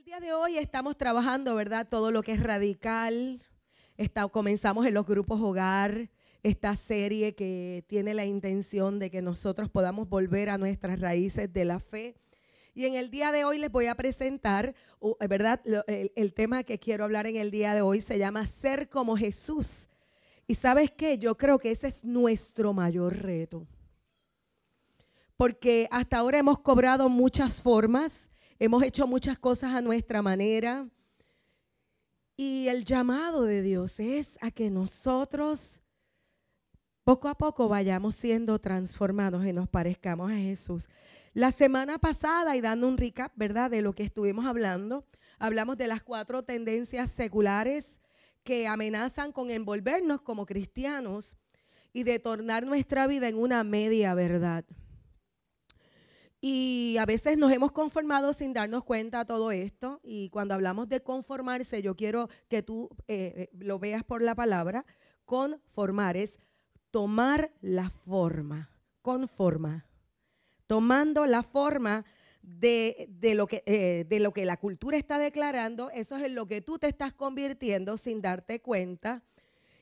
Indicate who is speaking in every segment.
Speaker 1: el día de hoy estamos trabajando, ¿verdad? Todo lo que es radical. Comenzamos en los grupos hogar, esta serie que tiene la intención de que nosotros podamos volver a nuestras raíces de la fe. Y en el día de hoy les voy a presentar, ¿verdad? El, el tema que quiero hablar en el día de hoy se llama Ser como Jesús. Y sabes qué, yo creo que ese es nuestro mayor reto. Porque hasta ahora hemos cobrado muchas formas, Hemos hecho muchas cosas a nuestra manera. Y el llamado de Dios es a que nosotros poco a poco vayamos siendo transformados y nos parezcamos a Jesús. La semana pasada, y dando un recap, ¿verdad?, de lo que estuvimos hablando, hablamos de las cuatro tendencias seculares que amenazan con envolvernos como cristianos y de tornar nuestra vida en una media verdad. Y a veces nos hemos conformado sin darnos cuenta de todo esto. Y cuando hablamos de conformarse, yo quiero que tú eh, eh, lo veas por la palabra. Conformar es tomar la forma, conforma. Tomando la forma de, lo que, eh, de lo que la cultura está declarando, eso es en lo que tú te estás convirtiendo sin darte cuenta.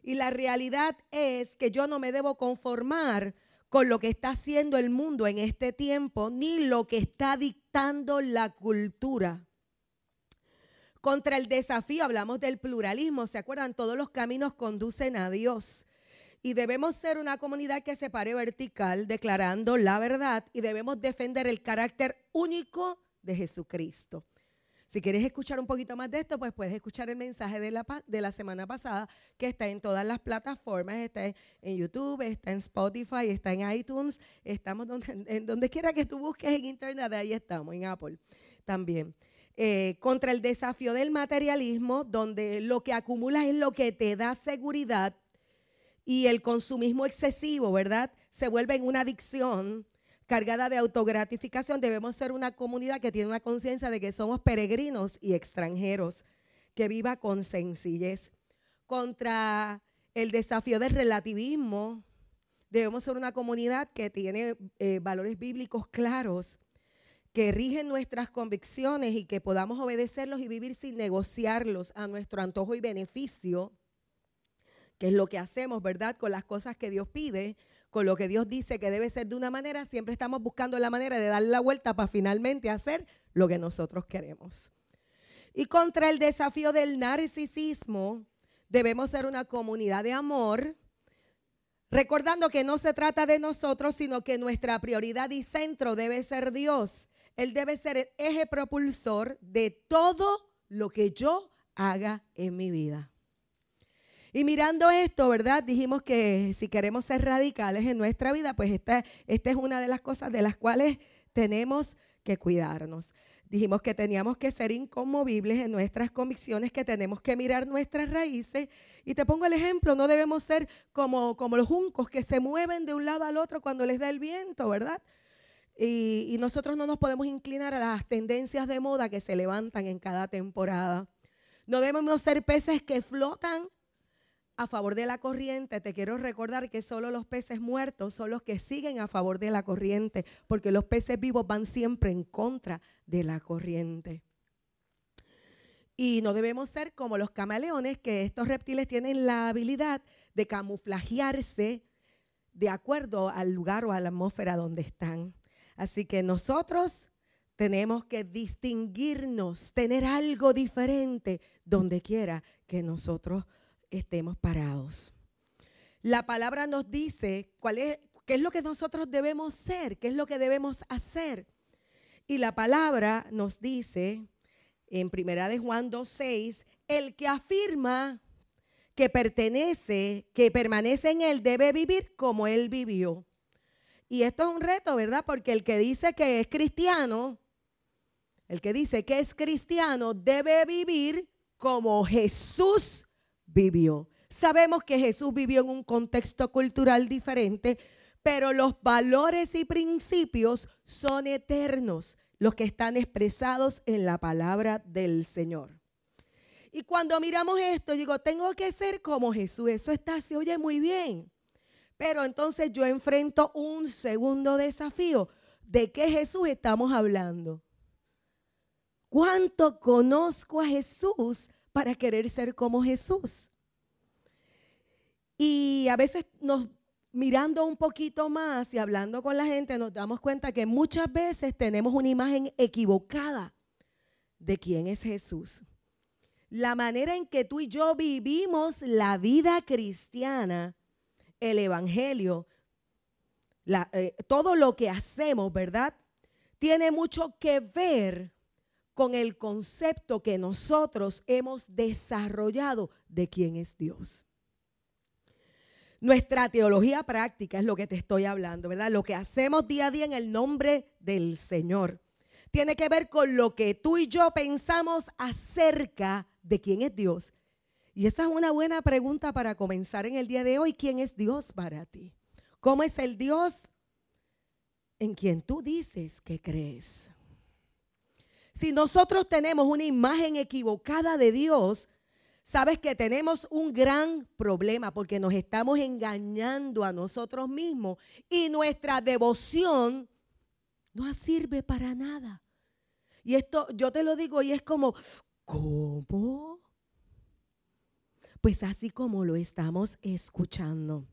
Speaker 1: Y la realidad es que yo no me debo conformar con lo que está haciendo el mundo en este tiempo, ni lo que está dictando la cultura. Contra el desafío, hablamos del pluralismo, ¿se acuerdan? Todos los caminos conducen a Dios. Y debemos ser una comunidad que se pare vertical, declarando la verdad, y debemos defender el carácter único de Jesucristo. Si quieres escuchar un poquito más de esto, pues puedes escuchar el mensaje de la, de la semana pasada que está en todas las plataformas, está en YouTube, está en Spotify, está en iTunes, estamos donde, en donde quiera que tú busques en Internet, ahí estamos, en Apple también. Eh, contra el desafío del materialismo, donde lo que acumulas es lo que te da seguridad y el consumismo excesivo, ¿verdad? Se vuelve en una adicción cargada de autogratificación, debemos ser una comunidad que tiene una conciencia de que somos peregrinos y extranjeros, que viva con sencillez. Contra el desafío del relativismo, debemos ser una comunidad que tiene eh, valores bíblicos claros, que rigen nuestras convicciones y que podamos obedecerlos y vivir sin negociarlos a nuestro antojo y beneficio, que es lo que hacemos, ¿verdad? Con las cosas que Dios pide, con lo que Dios dice que debe ser de una manera, siempre estamos buscando la manera de darle la vuelta para finalmente hacer lo que nosotros queremos. Y contra el desafío del narcisismo, debemos ser una comunidad de amor, recordando que no se trata de nosotros, sino que nuestra prioridad y centro debe ser Dios. Él debe ser el eje propulsor de todo lo que yo haga en mi vida. Y mirando esto, ¿verdad? Dijimos que si queremos ser radicales en nuestra vida, pues esta, esta es una de las cosas de las cuales tenemos que cuidarnos. Dijimos que teníamos que ser inconmovibles en nuestras convicciones, que tenemos que mirar nuestras raíces. Y te pongo el ejemplo, no debemos ser como, como los juncos que se mueven de un lado al otro cuando les da el viento, ¿verdad? Y, y nosotros no nos podemos inclinar a las tendencias de moda que se levantan en cada temporada. No debemos ser peces que flotan a favor de la corriente, te quiero recordar que solo los peces muertos son los que siguen a favor de la corriente, porque los peces vivos van siempre en contra de la corriente. Y no debemos ser como los camaleones, que estos reptiles tienen la habilidad de camuflajearse de acuerdo al lugar o a la atmósfera donde están. Así que nosotros tenemos que distinguirnos, tener algo diferente donde quiera que nosotros estemos parados. La palabra nos dice cuál es, qué es lo que nosotros debemos ser, qué es lo que debemos hacer. Y la palabra nos dice en Primera de Juan 2:6, el que afirma que pertenece, que permanece en él, debe vivir como él vivió. Y esto es un reto, ¿verdad? Porque el que dice que es cristiano, el que dice que es cristiano, debe vivir como Jesús vivió. Sabemos que Jesús vivió en un contexto cultural diferente, pero los valores y principios son eternos, los que están expresados en la palabra del Señor. Y cuando miramos esto, digo, tengo que ser como Jesús. Eso está, se oye muy bien. Pero entonces yo enfrento un segundo desafío. ¿De qué Jesús estamos hablando? ¿Cuánto conozco a Jesús para querer ser como Jesús? Y a veces nos mirando un poquito más y hablando con la gente nos damos cuenta que muchas veces tenemos una imagen equivocada de quién es Jesús. La manera en que tú y yo vivimos la vida cristiana, el evangelio, eh, todo lo que hacemos, ¿verdad? Tiene mucho que ver con el concepto que nosotros hemos desarrollado de quién es Dios. Nuestra teología práctica es lo que te estoy hablando, ¿verdad? Lo que hacemos día a día en el nombre del Señor. Tiene que ver con lo que tú y yo pensamos acerca de quién es Dios. Y esa es una buena pregunta para comenzar en el día de hoy. ¿Quién es Dios para ti? ¿Cómo es el Dios en quien tú dices que crees? Si nosotros tenemos una imagen equivocada de Dios, sabes que tenemos un gran problema porque nos estamos engañando a nosotros mismos y nuestra devoción no sirve para nada. Y esto yo te lo digo y es como, ¿cómo? Pues así como lo estamos escuchando.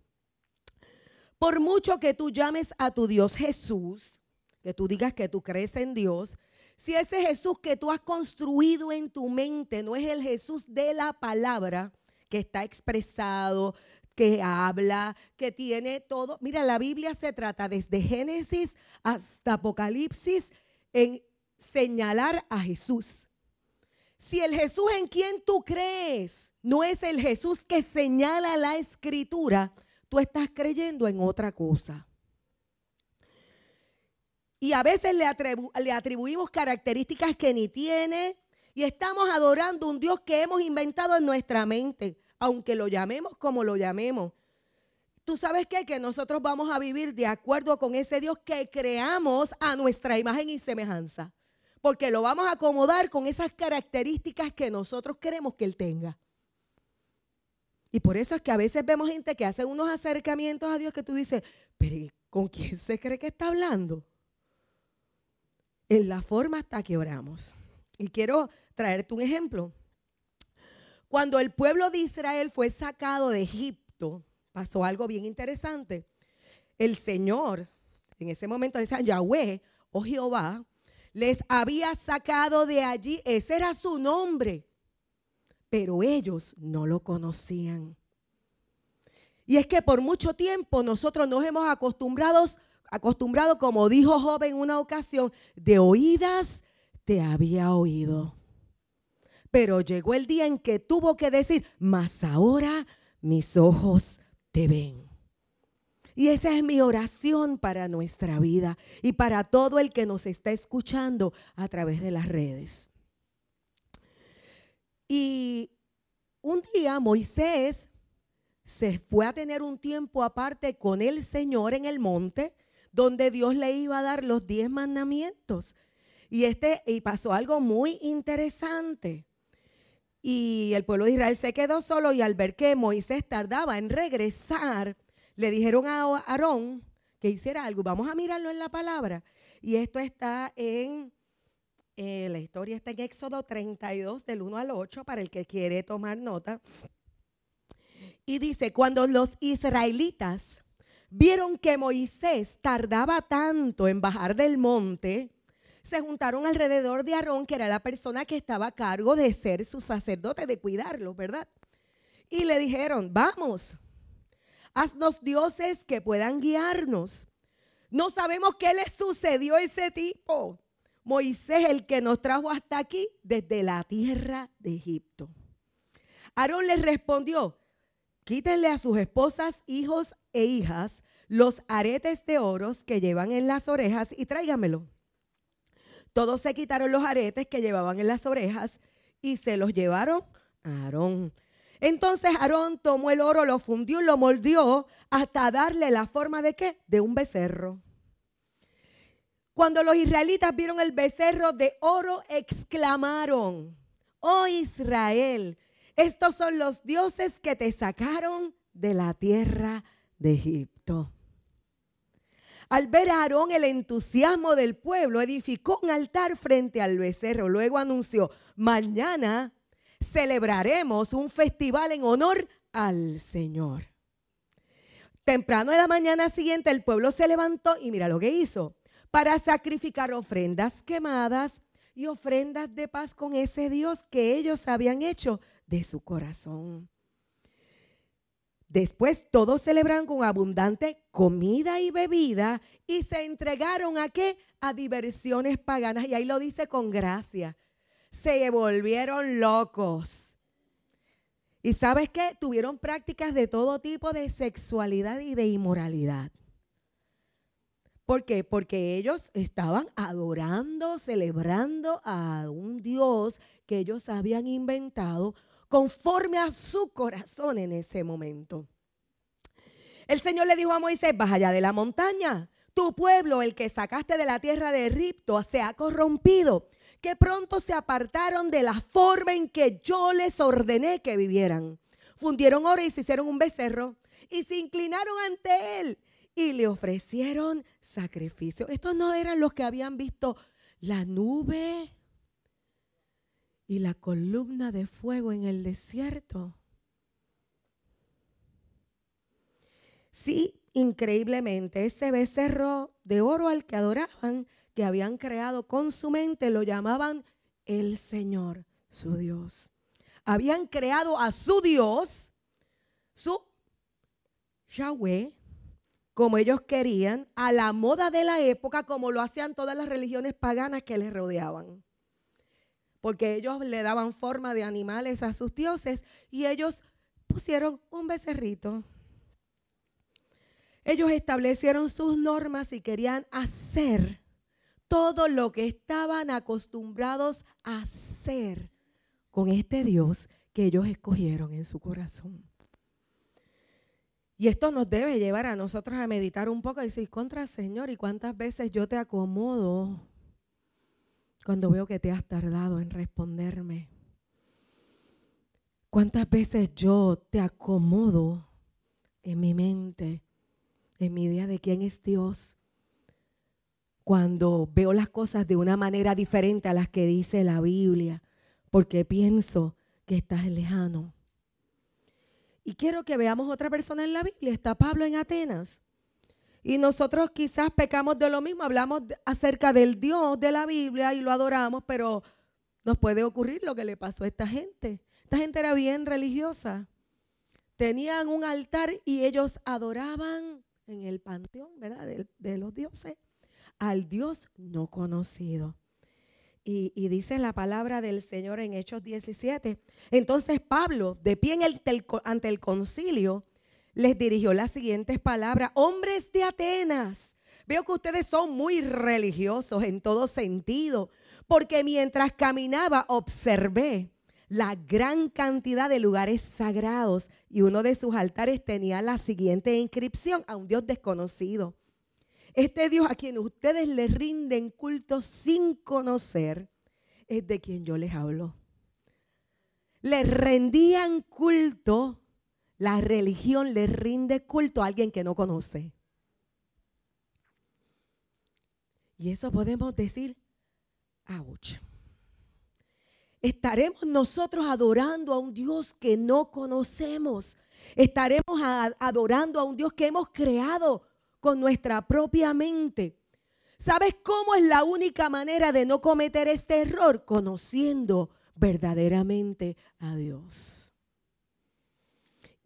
Speaker 1: Por mucho que tú llames a tu Dios Jesús, que tú digas que tú crees en Dios, si ese Jesús que tú has construido en tu mente no es el Jesús de la palabra, que está expresado, que habla, que tiene todo. Mira, la Biblia se trata desde Génesis hasta Apocalipsis en señalar a Jesús. Si el Jesús en quien tú crees no es el Jesús que señala la escritura, tú estás creyendo en otra cosa. Y a veces le, atribuimos características que ni tiene y estamos adorando un Dios que hemos inventado en nuestra mente, aunque lo llamemos como lo llamemos. ¿Tú sabes qué? Que nosotros vamos a vivir de acuerdo con ese Dios que creamos a nuestra imagen y semejanza. Porque lo vamos a acomodar con esas características que nosotros queremos que Él tenga. Y por eso es que a veces vemos gente que hace unos acercamientos a Dios que tú dices, pero ¿con quién se cree que está hablando? En la forma hasta que oramos. Y quiero traerte un ejemplo. Cuando el pueblo de Israel fue sacado de Egipto, pasó algo bien interesante. El Señor, en ese momento decía Yahweh o Jehová, les había sacado de allí, ese era su nombre, pero ellos no lo conocían. Y es que por mucho tiempo nosotros nos hemos acostumbrado acostumbrado, como dijo Job en una ocasión, de oídas te había oído. Pero llegó el día en que tuvo que decir, mas ahora mis ojos te ven. Y esa es mi oración para nuestra vida y para todo el que nos está escuchando a través de las redes. Y un día Moisés se fue a tener un tiempo aparte con el Señor en el monte donde Dios le iba a dar los diez mandamientos. Y, este, y pasó algo muy interesante. Y el pueblo de Israel se quedó solo y al ver que Moisés tardaba en regresar, le dijeron a Aarón que hiciera algo. Vamos a mirarlo en la palabra. Y esto está en, eh, la historia está en Éxodo 32, del 1 al 8, para el que quiere tomar nota. Y dice, cuando los israelitas vieron que Moisés tardaba tanto en bajar del monte, se juntaron alrededor de Aarón, que era la persona que estaba a cargo de ser su sacerdote, de cuidarlo, ¿verdad? Y le dijeron, vamos, haznos dioses que puedan guiarnos. No sabemos qué le sucedió a ese tipo. Moisés, el que nos trajo hasta aquí desde la tierra de Egipto. Aarón les respondió, quítenle a sus esposas, hijos e hijas los aretes de oros que llevan en las orejas y tráigamelo. Todos se quitaron los aretes que llevaban en las orejas y se los llevaron a Aarón. Entonces Aarón tomó el oro, lo fundió y lo moldeó hasta darle la forma de qué? De un becerro. Cuando los israelitas vieron el becerro de oro, exclamaron, oh Israel, estos son los dioses que te sacaron de la tierra de Egipto. Al ver a Aarón el entusiasmo del pueblo, edificó un altar frente al becerro. Luego anunció, mañana celebraremos un festival en honor al Señor. Temprano de la mañana siguiente el pueblo se levantó y mira lo que hizo, para sacrificar ofrendas quemadas y ofrendas de paz con ese Dios que ellos habían hecho de su corazón. Después todos celebraron con abundante comida y bebida y se entregaron a qué? A diversiones paganas. Y ahí lo dice con gracia. Se volvieron locos. Y sabes qué? Tuvieron prácticas de todo tipo de sexualidad y de inmoralidad. ¿Por qué? Porque ellos estaban adorando, celebrando a un Dios que ellos habían inventado conforme a su corazón en ese momento. El Señor le dijo a Moisés, baja allá de la montaña. Tu pueblo, el que sacaste de la tierra de Egipto, se ha corrompido, que pronto se apartaron de la forma en que yo les ordené que vivieran. Fundieron oro y se hicieron un becerro y se inclinaron ante él y le ofrecieron sacrificio. Estos no eran los que habían visto la nube y la columna de fuego en el desierto. Sí, increíblemente, ese becerro de oro al que adoraban, que habían creado con su mente, lo llamaban el Señor, su Dios. Habían creado a su Dios, su Yahweh, como ellos querían, a la moda de la época, como lo hacían todas las religiones paganas que les rodeaban. Porque ellos le daban forma de animales a sus dioses y ellos pusieron un becerrito. Ellos establecieron sus normas y querían hacer todo lo que estaban acostumbrados a hacer con este Dios que ellos escogieron en su corazón. Y esto nos debe llevar a nosotros a meditar un poco y decir, contra Señor, ¿y cuántas veces yo te acomodo cuando veo que te has tardado en responderme? ¿Cuántas veces yo te acomodo en mi mente, en mi idea de quién es Dios, cuando veo las cosas de una manera diferente a las que dice la Biblia, porque pienso que estás lejano? Y quiero que veamos otra persona en la Biblia. Está Pablo en Atenas. Y nosotros quizás pecamos de lo mismo, hablamos acerca del Dios de la Biblia y lo adoramos, pero nos puede ocurrir lo que le pasó a esta gente. Esta gente era bien religiosa. Tenían un altar y ellos adoraban en el panteón, ¿verdad? De, los dioses, al Dios no conocido. Y, dice la palabra del Señor en Hechos 17. Entonces Pablo, de pie ante el concilio, les dirigió las siguientes palabras. Hombres de Atenas, veo que ustedes son muy religiosos en todo sentido, porque mientras caminaba observé la gran cantidad de lugares sagrados y uno de sus altares tenía la siguiente inscripción a un Dios desconocido. Este Dios a quien ustedes le rinden culto sin conocer es de quien yo les hablo. Le rendían culto, la religión le rinde culto a alguien que no conoce. Y eso podemos decir, ouch. Estaremos nosotros adorando a un Dios que no conocemos. Estaremos adorando a un Dios que hemos creado con nuestra propia mente. ¿Sabes cómo es la única manera de no cometer este error? Conociendo verdaderamente a Dios.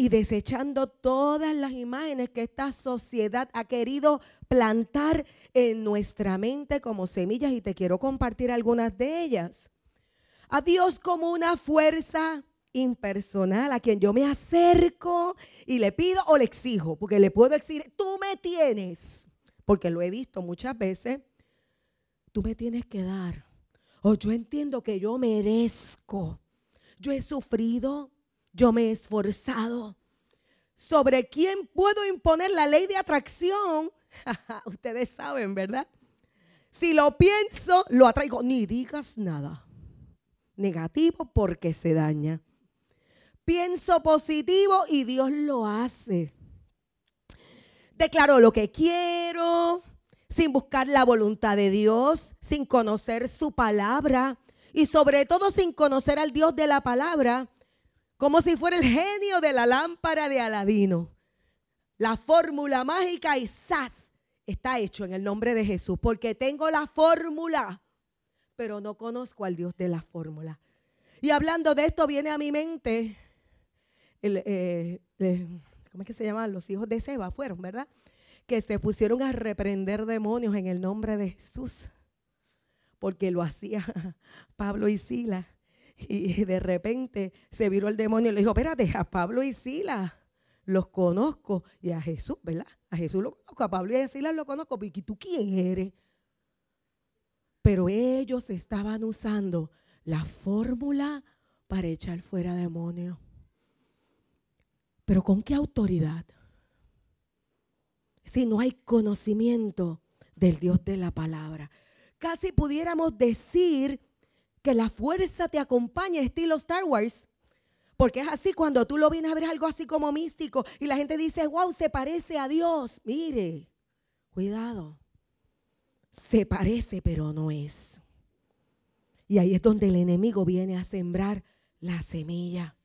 Speaker 1: Y desechando todas las imágenes que esta sociedad ha querido plantar en nuestra mente como semillas y te quiero compartir algunas de ellas. A Dios como una fuerza impersonal a quien yo me acerco y le pido o le exijo, porque le puedo exigir, tú me tienes, porque lo he visto muchas veces, tú me tienes que dar. O yo entiendo que yo merezco. Yo he sufrido, yo me he esforzado. ¿Sobre quién puedo imponer la ley de atracción? Ustedes saben, ¿verdad? Si lo pienso, lo atraigo. Ni digas nada negativo porque se daña pienso positivo y Dios lo hace. Declaro lo que quiero, sin buscar la voluntad de Dios, sin conocer su palabra y sobre todo sin conocer al Dios de la palabra, como si fuera el genio de la lámpara de Aladino. La fórmula mágica y ¡zas! está hecho en el nombre de Jesús, porque tengo la fórmula, pero no conozco al Dios de la fórmula. Y hablando de esto, viene a mi mente, eh, ¿cómo es que se llaman? Los hijos de Seba fueron, ¿verdad? Que se pusieron a reprender demonios en el nombre de Jesús, porque lo hacía Pablo y Sila. Y de repente se viró el demonio y le dijo, espérate, a Pablo y Sila los conozco. Y a Jesús, ¿verdad? A Jesús lo conozco, a Pablo y a Silas lo conozco. ¿Y tú quién eres? Pero ellos estaban usando la fórmula para echar fuera demonios. Pero ¿con qué autoridad? Si no hay conocimiento del Dios de la palabra. Casi pudiéramos decir que la fuerza te acompaña, estilo Star Wars. Porque es así cuando tú lo vienes a ver algo así como místico y la gente dice, wow, se parece a Dios. Mire, cuidado. Se parece, pero no es. Y ahí es donde el enemigo viene a sembrar la semilla.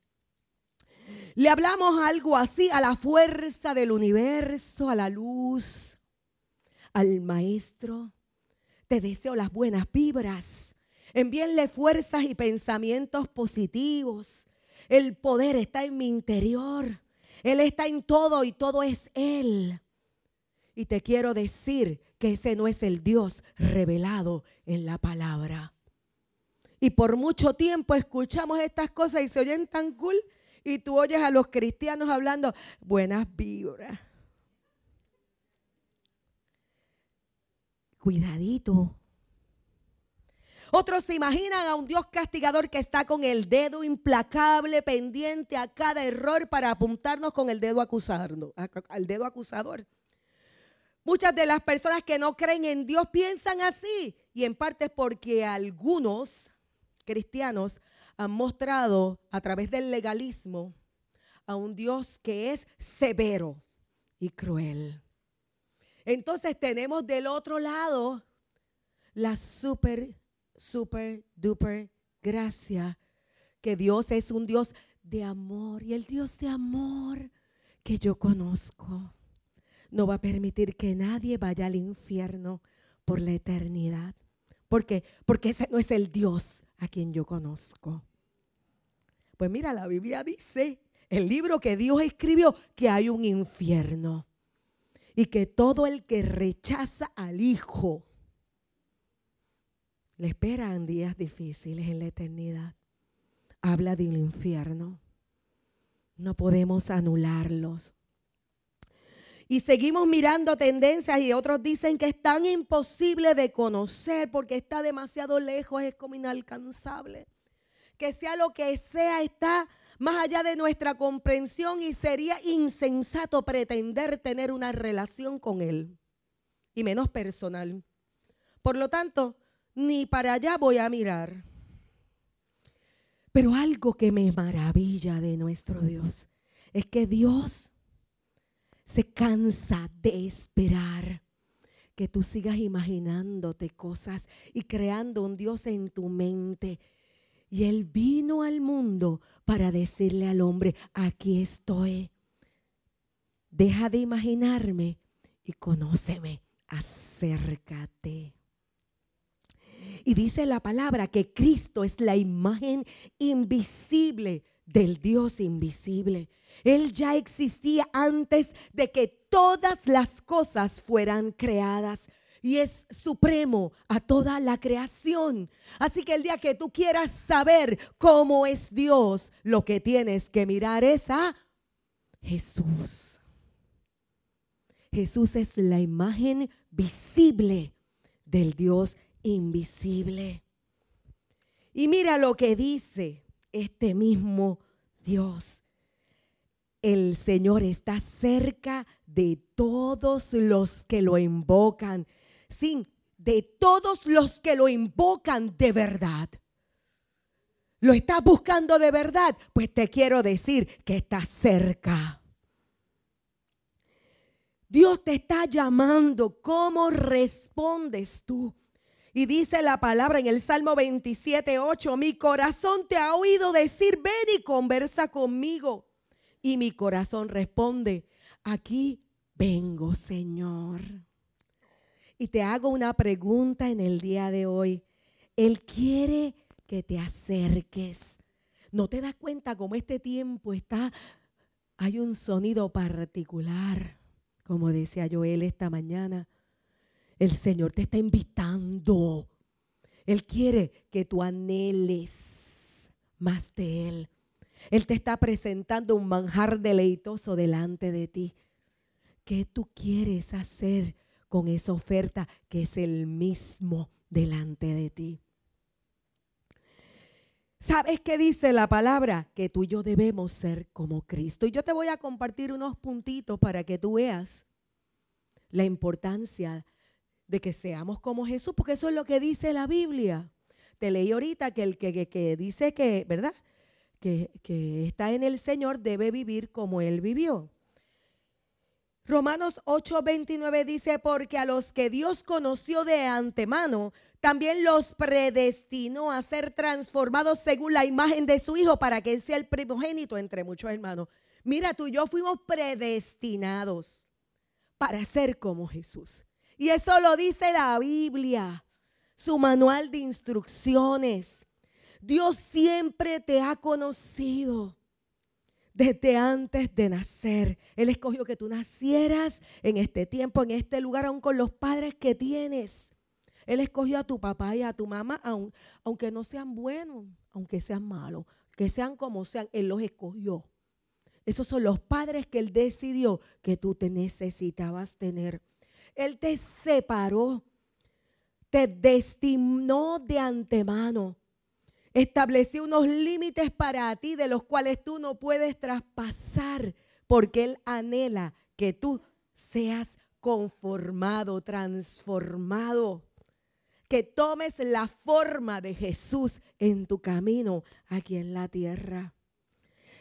Speaker 1: Le hablamos algo así a la fuerza del universo, a la luz, al maestro. Te deseo las buenas vibras. Envíenle fuerzas y pensamientos positivos. El poder está en mi interior. Él está en todo y todo es Él. Y te quiero decir que ese no es el Dios revelado en la palabra. Y por mucho tiempo escuchamos estas cosas y se oyen tan cool. Y tú oyes a los cristianos hablando buenas vibras. Cuidadito. Otros se imaginan a un Dios castigador que está con el dedo implacable pendiente a cada error para apuntarnos con el dedo acusando, al dedo acusador. Muchas de las personas que no creen en Dios piensan así y en parte es porque algunos cristianos han mostrado a través del legalismo a un Dios que es severo y cruel. Entonces tenemos del otro lado la super super duper gracia que Dios es un Dios de amor y el Dios de amor que yo conozco no va a permitir que nadie vaya al infierno por la eternidad. ¿Por qué? Porque ese no es el Dios a quien yo conozco. Pues mira, la Biblia dice, el libro que Dios escribió, que hay un infierno y que todo el que rechaza al Hijo le esperan días difíciles en la eternidad. Habla del infierno. No podemos anularlos. Y seguimos mirando tendencias y otros dicen que es tan imposible de conocer porque está demasiado lejos, es como inalcanzable. Que sea lo que sea, está más allá de nuestra comprensión y sería insensato pretender tener una relación con Él y menos personal. Por lo tanto, ni para allá voy a mirar. Pero algo que me maravilla de nuestro Dios es que Dios se cansa de esperar que tú sigas imaginándote cosas y creando un Dios en tu mente. Y Él vino al mundo para decirle al hombre, aquí estoy. Deja de imaginarme y conóceme, acércate. Y dice la palabra que Cristo es la imagen invisible del Dios invisible. Él ya existía antes de que todas las cosas fueran creadas y es supremo a toda la creación. Así que el día que tú quieras saber cómo es Dios, lo que tienes que mirar es a Jesús. Jesús es la imagen visible del Dios invisible. Y mira lo que dice este mismo Dios. El Señor está cerca de todos los que lo invocan. Sí, de todos los que lo invocan de verdad. ¿Lo estás buscando de verdad? Pues te quiero decir que está cerca. Dios te está llamando. ¿Cómo respondes tú? Y dice la palabra en el Salmo 27, 8, mi corazón te ha oído decir, ven y conversa conmigo. Y mi corazón responde, aquí vengo, Señor. Y te hago una pregunta en el día de hoy. Él quiere que te acerques. ¿No te das cuenta cómo este tiempo está? Hay un sonido particular como decía Joel esta mañana, el Señor te está invitando. Él quiere que tú anheles más de Él. Él te está presentando un manjar deleitoso delante de ti. ¿Qué tú quieres hacer con esa oferta que es el mismo delante de ti? ¿Sabes qué dice la palabra? Que tú y yo debemos ser como Cristo. Y yo te voy a compartir unos puntitos para que tú veas la importancia de que seamos como Jesús, porque eso es lo que dice la Biblia. Te leí ahorita que el que, dice que, ¿verdad? Que, que está en el Señor debe vivir como Él vivió. Romanos 8:29 dice, porque a los que Dios conoció de antemano, también los predestinó a ser transformados según la imagen de su Hijo para que Él sea el primogénito entre muchos hermanos. Mira, tú y yo fuimos predestinados para ser como Jesús. Y eso lo dice la Biblia, su manual de instrucciones. Dios siempre te ha conocido desde antes de nacer. Él escogió que tú nacieras en este tiempo, en este lugar, aún con los padres que tienes. Él escogió a tu papá y a tu mamá, aunque no sean buenos, aunque sean malos, que sean como sean, Él los escogió. Esos son los padres que Él decidió que tú te necesitabas tener. Él te separó, te destinó de antemano, estableció unos límites para ti de los cuales tú no puedes traspasar, porque Él anhela que tú seas conformado, transformado que tomes la forma de Jesús en tu camino aquí en la tierra.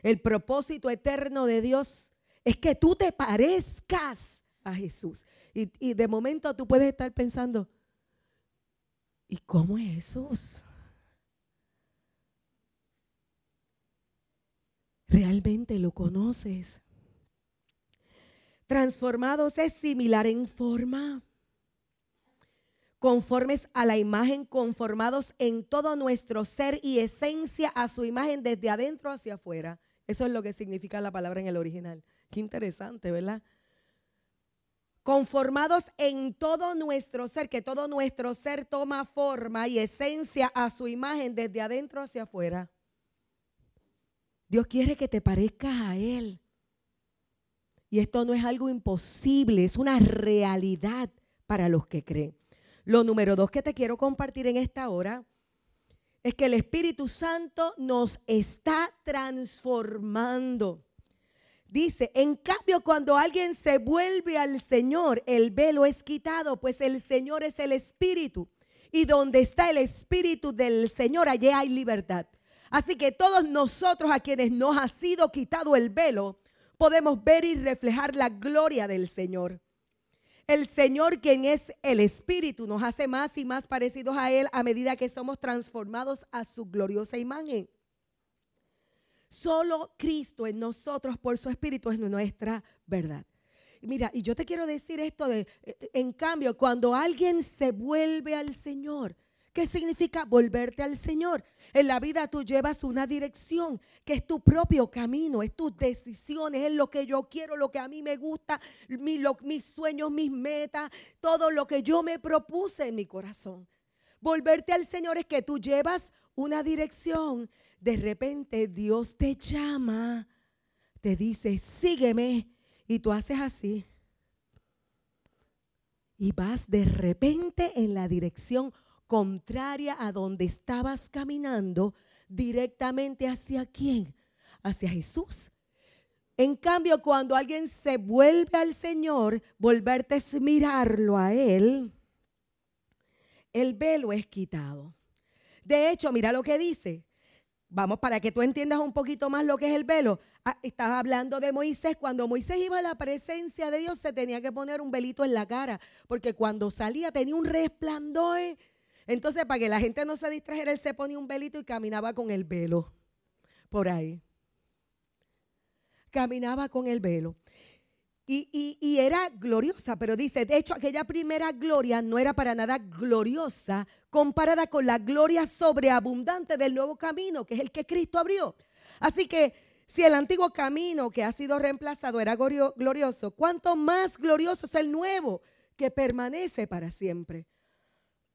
Speaker 1: El propósito eterno de Dios es que tú te parezcas a Jesús. Y, de momento tú puedes estar pensando, ¿y cómo es Jesús? ¿Realmente lo conoces? Transformados es similar en forma conformes a la imagen, conformados en todo nuestro ser y esencia a su imagen desde adentro hacia afuera. Eso es lo que significa la palabra en el original. Qué interesante, ¿verdad? Conformados en todo nuestro ser, que todo nuestro ser toma forma y esencia a su imagen desde adentro hacia afuera. Dios quiere que te parezcas a Él. Y esto no es algo imposible, es una realidad para los que creen. Lo número dos que te quiero compartir en esta hora es que el Espíritu Santo nos está transformando. Dice, en cambio, cuando alguien se vuelve al Señor, el velo es quitado, pues el Señor es el Espíritu. Y donde está el Espíritu del Señor, allí hay libertad. Así que todos nosotros a quienes nos ha sido quitado el velo, podemos ver y reflejar la gloria del Señor. El Señor, quien es el Espíritu, nos hace más y más parecidos a Él a medida que somos transformados a su gloriosa imagen. Solo Cristo en nosotros por su Espíritu es nuestra verdad. Mira, y yo te quiero decir esto de, en cambio, cuando alguien se vuelve al Señor, ¿Qué significa volverte al Señor? En la vida tú llevas una dirección, que es tu propio camino, es tus decisiones, es lo que yo quiero, lo que a mí me gusta, mis sueños, mis metas, todo lo que yo me propuse en mi corazón. Volverte al Señor es que tú llevas una dirección. De repente Dios te llama, te dice, sígueme, y tú haces así. Y vas de repente en la dirección contraria a donde estabas caminando, directamente hacia quién? Hacia Jesús. En cambio, cuando alguien se vuelve al Señor, volverte es mirarlo a Él, el velo es quitado. De hecho, mira lo que dice. Vamos para que tú entiendas un poquito más lo que es el velo. Ah, estaba hablando de Moisés. Cuando Moisés iba a la presencia de Dios, se tenía que poner un velito en la cara, porque cuando salía tenía un resplandor. Entonces, para que la gente no se distrajera, él se ponía un velito y caminaba con el velo por ahí. Caminaba con el velo. Y, era gloriosa, pero dice, de hecho, aquella primera gloria no era para nada gloriosa comparada con la gloria sobreabundante del nuevo camino, que es el que Cristo abrió. Así que si el antiguo camino que ha sido reemplazado era glorioso, ¿cuánto más glorioso es el nuevo que permanece para siempre?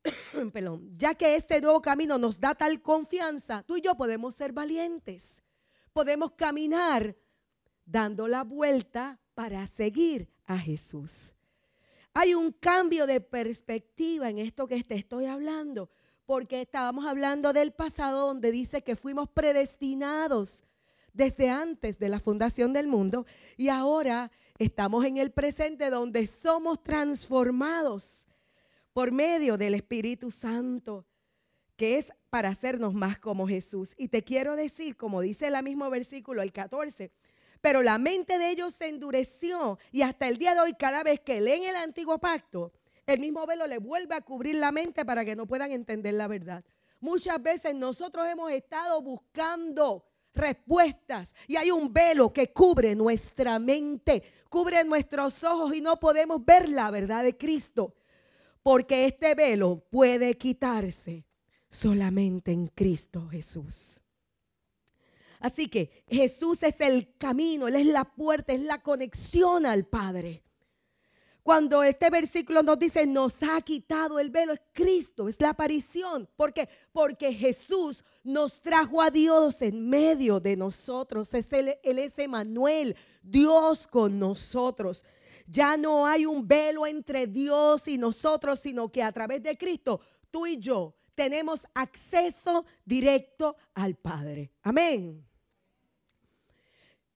Speaker 1: Perdón, ya que este nuevo camino nos da tal confianza, tú y yo podemos ser valientes. Podemos caminar dando la vuelta para seguir a Jesús. Hay un cambio de perspectiva en esto que te estoy hablando, porque estábamos hablando del pasado donde dice que fuimos predestinados desde antes de la fundación del mundo y ahora estamos en el presente donde somos transformados por medio del Espíritu Santo, que es para hacernos más como Jesús. Y te quiero decir, como dice el mismo versículo, el 14, pero la mente de ellos se endureció y hasta el día de hoy cada vez que leen el antiguo pacto, el mismo velo le vuelve a cubrir la mente para que no puedan entender la verdad. Muchas veces nosotros hemos estado buscando respuestas y hay un velo que cubre nuestra mente, cubre nuestros ojos y no podemos ver la verdad de Cristo. Porque este velo puede quitarse solamente en Cristo Jesús. Así que Jesús es el camino, Él es la puerta, es la conexión al Padre. Cuando este versículo nos dice, nos ha quitado el velo, es Cristo, es la aparición. ¿Por qué? Porque Jesús nos trajo a Dios en medio de nosotros. Es él, él es Emanuel, Dios con nosotros. Ya no hay un velo entre Dios y nosotros, sino que a través de Cristo, tú y yo tenemos acceso directo al Padre. Amén.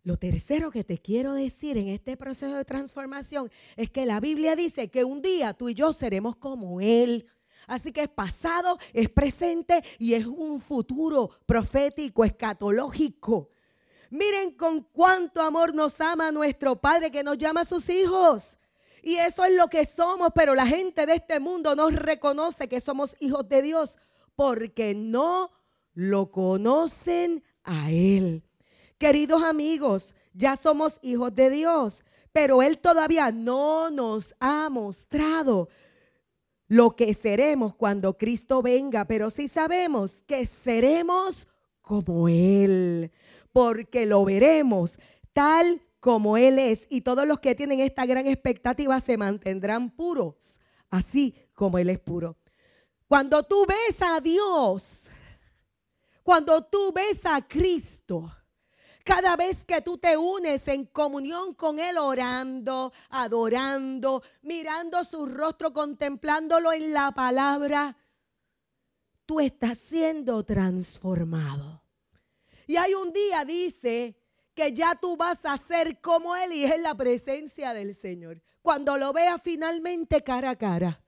Speaker 1: Lo tercero que te quiero decir en este proceso de transformación es que la Biblia dice que un día tú y yo seremos como Él. Así que es pasado, es presente y es un futuro profético, escatológico. Miren con cuánto amor nos ama nuestro Padre que nos llama a sus hijos. Y eso es lo que somos, pero la gente de este mundo no reconoce que somos hijos de Dios porque no lo conocen a Él. Queridos amigos, ya somos hijos de Dios, pero Él todavía no nos ha mostrado lo que seremos cuando Cristo venga, pero sí sabemos que seremos como Él, porque lo veremos tal como Él es y todos los que tienen esta gran expectativa se mantendrán puros, así como Él es puro. Cuando tú ves a Dios, cuando tú ves a Cristo, cada vez que tú te unes en comunión con Él, orando, adorando, mirando su rostro, contemplándolo en la palabra, tú estás siendo transformado. Y hay un día, dice, que ya tú vas a ser como Él y es en la presencia del Señor. Cuando lo veas finalmente cara a cara.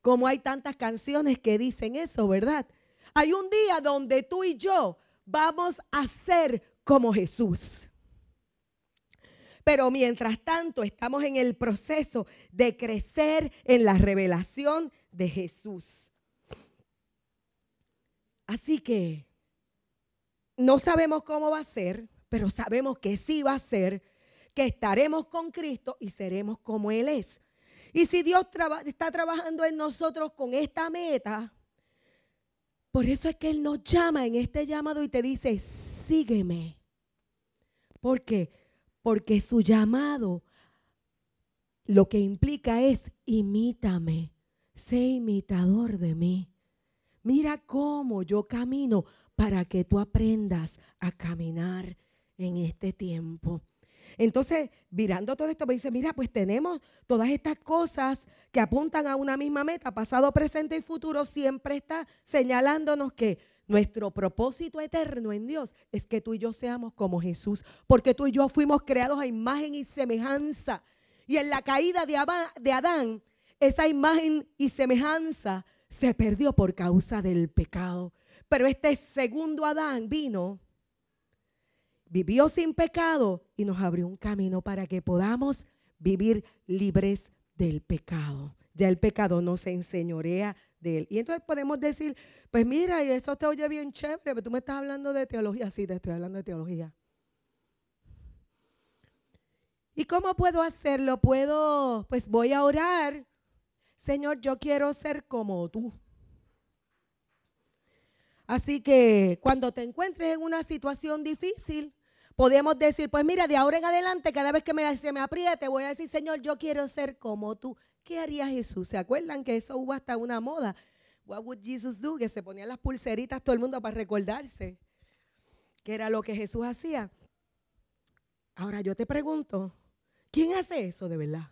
Speaker 1: Como hay tantas canciones que dicen eso, ¿verdad? Hay un día donde tú y yo vamos a ser como Jesús. Pero mientras tanto estamos en el proceso de crecer en la revelación de Jesús. Así que no sabemos cómo va a ser, pero sabemos que sí va a ser, que estaremos con Cristo y seremos como Él es. Y si Dios está trabajando en nosotros con esta meta, por eso es que Él nos llama en este llamado y te dice, sígueme. ¿Por qué? Porque su llamado lo que implica es, imítame, sé imitador de mí. Mira cómo yo camino para que tú aprendas a caminar en este tiempo. Entonces, mirando todo esto, me dice, mira, pues tenemos todas estas cosas que apuntan a una misma meta, pasado, presente y futuro, siempre está señalándonos que nuestro propósito eterno en Dios es que tú y yo seamos como Jesús, porque tú y yo fuimos creados a imagen y semejanza. Y en la caída de Adán, esa imagen y semejanza se perdió por causa del pecado. Pero este segundo Adán vino, vivió sin pecado y nos abrió un camino para que podamos vivir libres del pecado. Ya el pecado no se enseñorea de él. Y entonces podemos decir, pues mira, y eso te oye bien chévere, pero tú me estás hablando de teología. Sí, te estoy hablando de teología. ¿Y cómo puedo hacerlo? Puedo, pues voy a orar. Señor, yo quiero ser como tú. Así que cuando te encuentres en una situación difícil, podemos decir, pues mira, de ahora en adelante, cada vez que me, se me apriete, voy a decir, Señor, yo quiero ser como tú. ¿Qué haría Jesús? ¿Se acuerdan que eso hubo hasta una moda? What would Jesus do? Que se ponían las pulseritas todo el mundo para recordarse que era lo que Jesús hacía. Ahora yo te pregunto, ¿quién hace eso de verdad?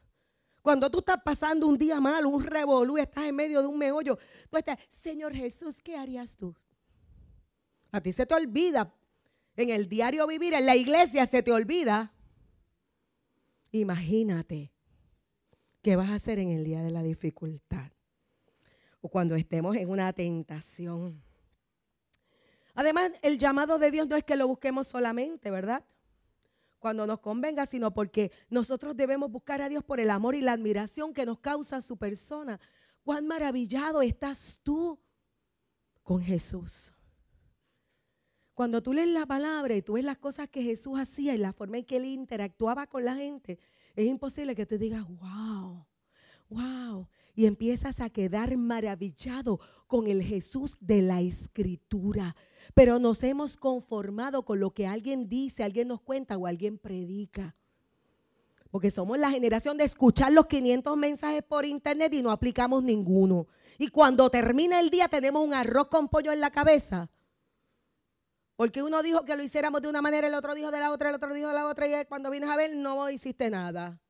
Speaker 1: Cuando tú estás pasando un día malo, un revolú, estás en medio de un meollo, tú estás, Señor Jesús, ¿qué harías tú? A ti se te olvida. En el diario vivir, en la iglesia se te olvida. Imagínate qué vas a hacer en el día de la dificultad o cuando estemos en una tentación. Además, el llamado de Dios no es que lo busquemos solamente, ¿verdad? Cuando nos convenga, sino porque nosotros debemos buscar a Dios por el amor y la admiración que nos causa su persona. Cuán maravillado estás tú con Jesús. Cuando tú lees la palabra y tú ves las cosas que Jesús hacía y la forma en que él interactuaba con la gente, es imposible que tú digas, wow, wow. Y empiezas a quedar maravillado con el Jesús de la escritura. Pero nos hemos conformado con lo que alguien dice, alguien nos cuenta o alguien predica. Porque somos la generación de escuchar los 500 mensajes por internet y no aplicamos ninguno. Y cuando termina el día tenemos un arroz con pollo en la cabeza porque uno dijo que lo hiciéramos de una manera, el otro dijo de la otra, el otro dijo de la otra, y cuando vienes a ver no hiciste nada.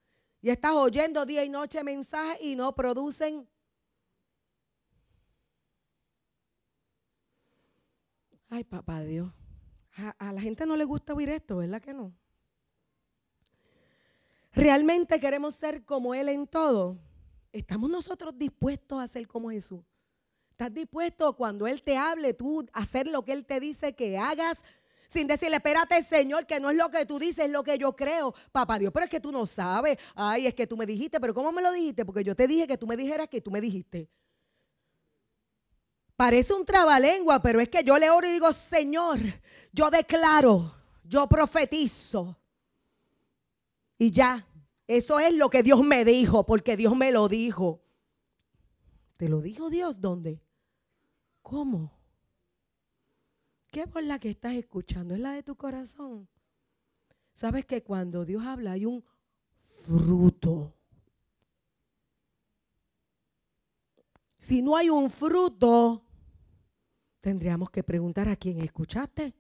Speaker 1: Y estás oyendo día y noche mensajes y no producen. Ay, papá Dios. A, a, la gente no le gusta oír esto, ¿verdad que no? ¿Realmente queremos ser como Él en todo? ¿Estamos nosotros dispuestos a ser como Jesús? ¿Estás dispuesto cuando Él te hable, tú hacer lo que Él te dice que hagas? Sin decirle, espérate, Señor, que no es lo que tú dices, es lo que yo creo. Papá Dios, pero es que tú no sabes. Ay, es que tú me dijiste, pero ¿cómo me lo dijiste? Porque yo te dije que tú me dijeras que tú me dijiste. Parece un trabalengua, pero es que yo le oro y digo, Señor, yo declaro, yo profetizo. Y ya, eso es lo que Dios me dijo, porque Dios me lo dijo. ¿Te lo dijo Dios dónde? ¿Cómo? ¿Qué voz la que estás escuchando? ¿Es la de tu corazón? Sabes que cuando Dios habla hay un fruto. Si no hay un fruto, tendríamos que preguntar a quién escuchaste.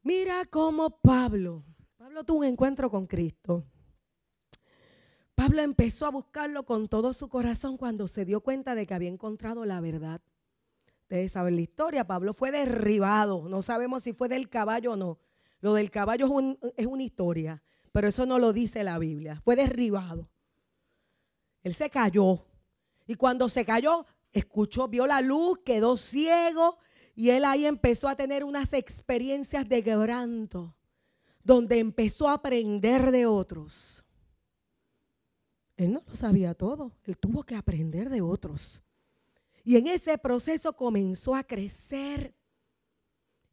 Speaker 1: Mira cómo Pablo, Pablo tuvo un encuentro con Cristo. Pablo empezó a buscarlo con todo su corazón cuando se dio cuenta de que había encontrado la verdad. Ustedes saben la historia, Pablo fue derribado, no sabemos si fue del caballo o no. Lo del caballo es, una historia, pero eso no lo dice la Biblia. Fue derribado. Él se cayó. Y cuando se cayó, escuchó, vio la luz, quedó ciego y él ahí empezó a tener unas experiencias de quebranto, donde empezó a aprender de otros. Él no lo sabía todo, él tuvo que aprender de otros. Y en ese proceso comenzó a crecer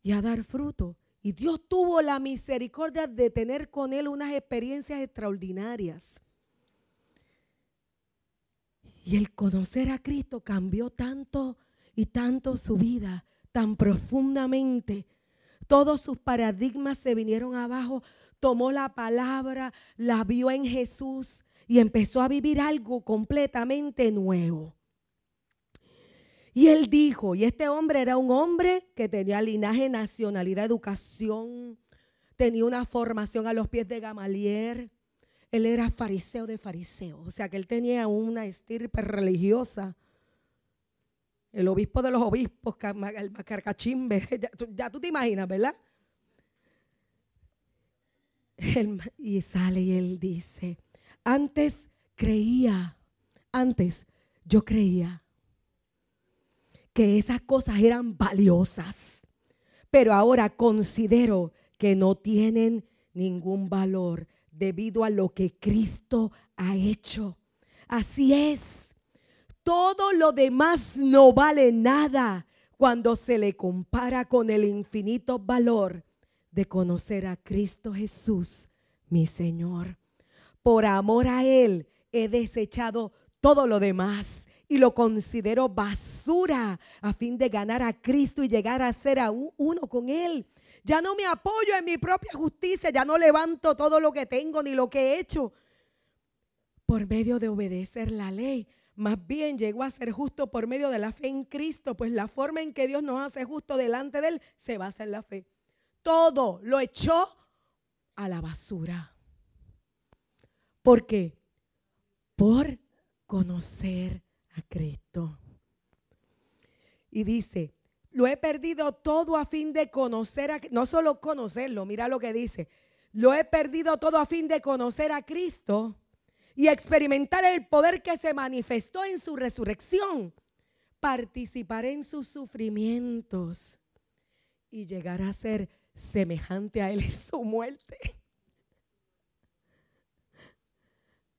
Speaker 1: y a dar fruto. Y Dios tuvo la misericordia de tener con él unas experiencias extraordinarias. Y el conocer a Cristo cambió tanto y tanto su vida, tan profundamente. Todos sus paradigmas se vinieron abajo. Tomó la palabra, la vio en Jesús y empezó a vivir algo completamente nuevo. Y él dijo, y este hombre era un hombre que tenía linaje, nacionalidad, educación, tenía una formación a los pies de Gamaliel. Él era fariseo de fariseo, o sea que él tenía una estirpe religiosa. El obispo de los obispos, el macarcachimbe, ya, ya tú te imaginas, ¿verdad? y sale y él dice, antes creía, antes yo creía. que esas cosas eran valiosas, pero ahora considero que no tienen ningún valor debido a lo que Cristo ha hecho. Así es. Todo lo demás no vale nada cuando se le compara con el infinito valor de conocer a Cristo Jesús, mi Señor. Por amor a Él he desechado todo lo demás y lo considero basura a fin de ganar a Cristo y llegar a ser a uno con Él. Ya no me apoyo en mi propia justicia, ya no levanto todo lo que tengo ni lo que he hecho por medio de obedecer la ley. Más bien llegó a ser justo por medio de la fe en Cristo, pues la forma en que Dios nos hace justo delante de Él se basa en la fe. Todo lo echó a la basura. ¿Por qué? Por conocer a Cristo. Y dice, lo he perdido todo a fin de conocer a no solo conocerlo, mira lo que dice. Lo he perdido todo a fin de conocer a Cristo y experimentar el poder que se manifestó en su resurrección. Participar en sus sufrimientos y llegar a ser semejante a él en su muerte.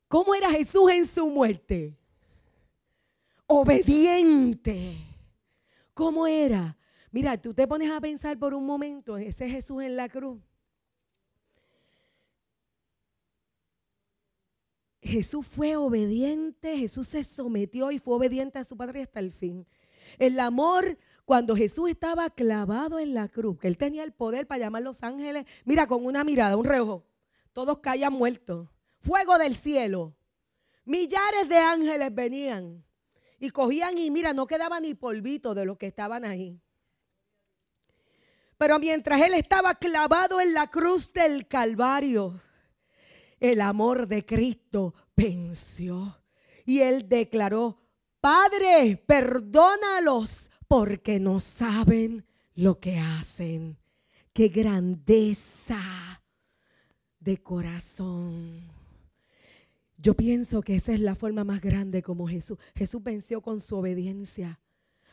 Speaker 1: ¿Cómo era Jesús en su muerte? Obediente. ¿Cómo era? Mira, tú te pones a pensar por un momento, ese Jesús en la cruz. Jesús fue obediente, Jesús se sometió y fue obediente a su Padre hasta el fin. El amor, cuando Jesús estaba clavado en la cruz, que él tenía el poder para llamar a los ángeles, mira, con una mirada, un reojo, todos caían muertos fuego del cielo. Millares de ángeles venían y cogían y mira, no quedaba ni polvito de los que estaban ahí. Pero mientras él estaba clavado en la cruz del Calvario, el amor de Cristo venció. Y él declaró, Padre, perdónalos porque no saben lo que hacen. Qué grandeza de corazón. Yo pienso que esa es la forma más grande como Jesús. Jesús venció con su obediencia,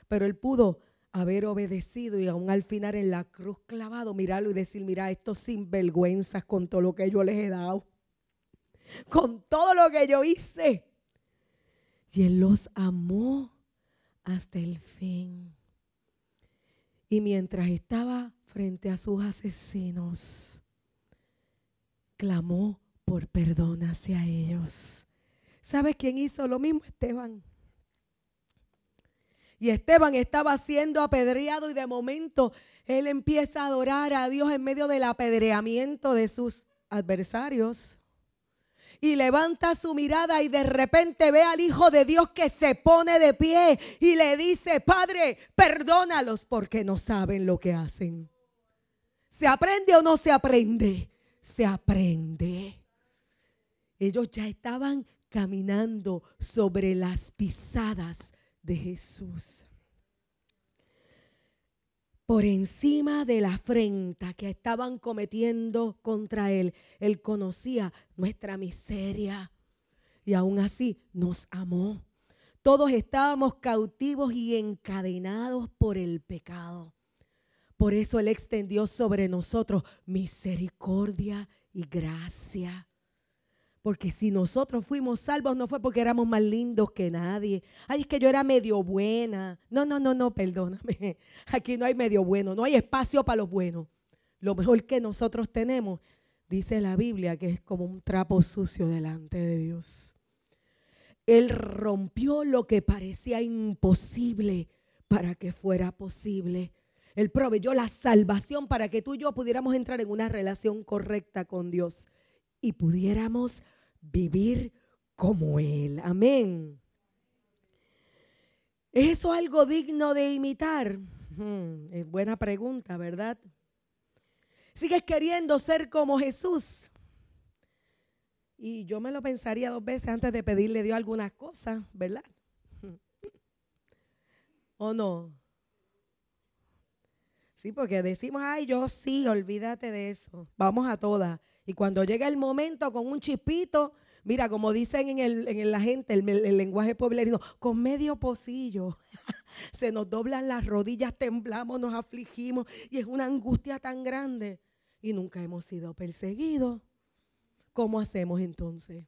Speaker 1: pero él pudo haber obedecido y aún al final en la cruz clavado, mirarlo y decir, mira, estos sinvergüenzas con todo lo que yo les he dado, con todo lo que yo hice. Y él los amó hasta el fin. Y mientras estaba frente a sus asesinos, clamó por perdón hacia ellos. ¿Sabes quién hizo lo mismo? Esteban. Y Esteban estaba siendo apedreado y de momento él empieza a adorar a Dios en medio del apedreamiento de sus adversarios. Y levanta su mirada y de repente ve al Hijo de Dios que se pone de pie y le dice, Padre, perdónalos porque no saben lo que hacen. ¿Se aprende o no se aprende? Se aprende. Ellos ya estaban caminando sobre las pisadas de Jesús. Por encima de la afrenta que estaban cometiendo contra Él, Él conocía nuestra miseria y aún así nos amó. Todos estábamos cautivos y encadenados por el pecado. Por eso Él extendió sobre nosotros misericordia y gracia. Porque si nosotros fuimos salvos no fue porque éramos más lindos que nadie. Ay, es que yo era medio buena. No, no, no, no, perdóname. Aquí no hay medio bueno, no hay espacio para los buenos. Lo mejor que nosotros tenemos, dice la Biblia, que es como un trapo sucio delante de Dios. Él rompió lo que parecía imposible para que fuera posible. Él proveyó la salvación para que tú y yo pudiéramos entrar en una relación correcta con Dios y pudiéramos vivir como Él. Amén. ¿Es eso algo digno de imitar? Hmm, es buena pregunta, ¿verdad? ¿Sigues queriendo ser como Jesús? Y yo me lo pensaría dos veces antes de pedirle a Dios algunas cosas, ¿verdad? ¿O no? Sí, porque decimos, ay, yo sí, olvídate de eso. Vamos a todas. Y cuando llega el momento con un chispito, Mira, como dicen en, el, en la gente, el, el lenguaje pueblerino, con medio pocillo. Se nos doblan las rodillas, temblamos, nos afligimos y es una angustia tan grande. Y nunca hemos sido perseguidos. ¿Cómo hacemos entonces?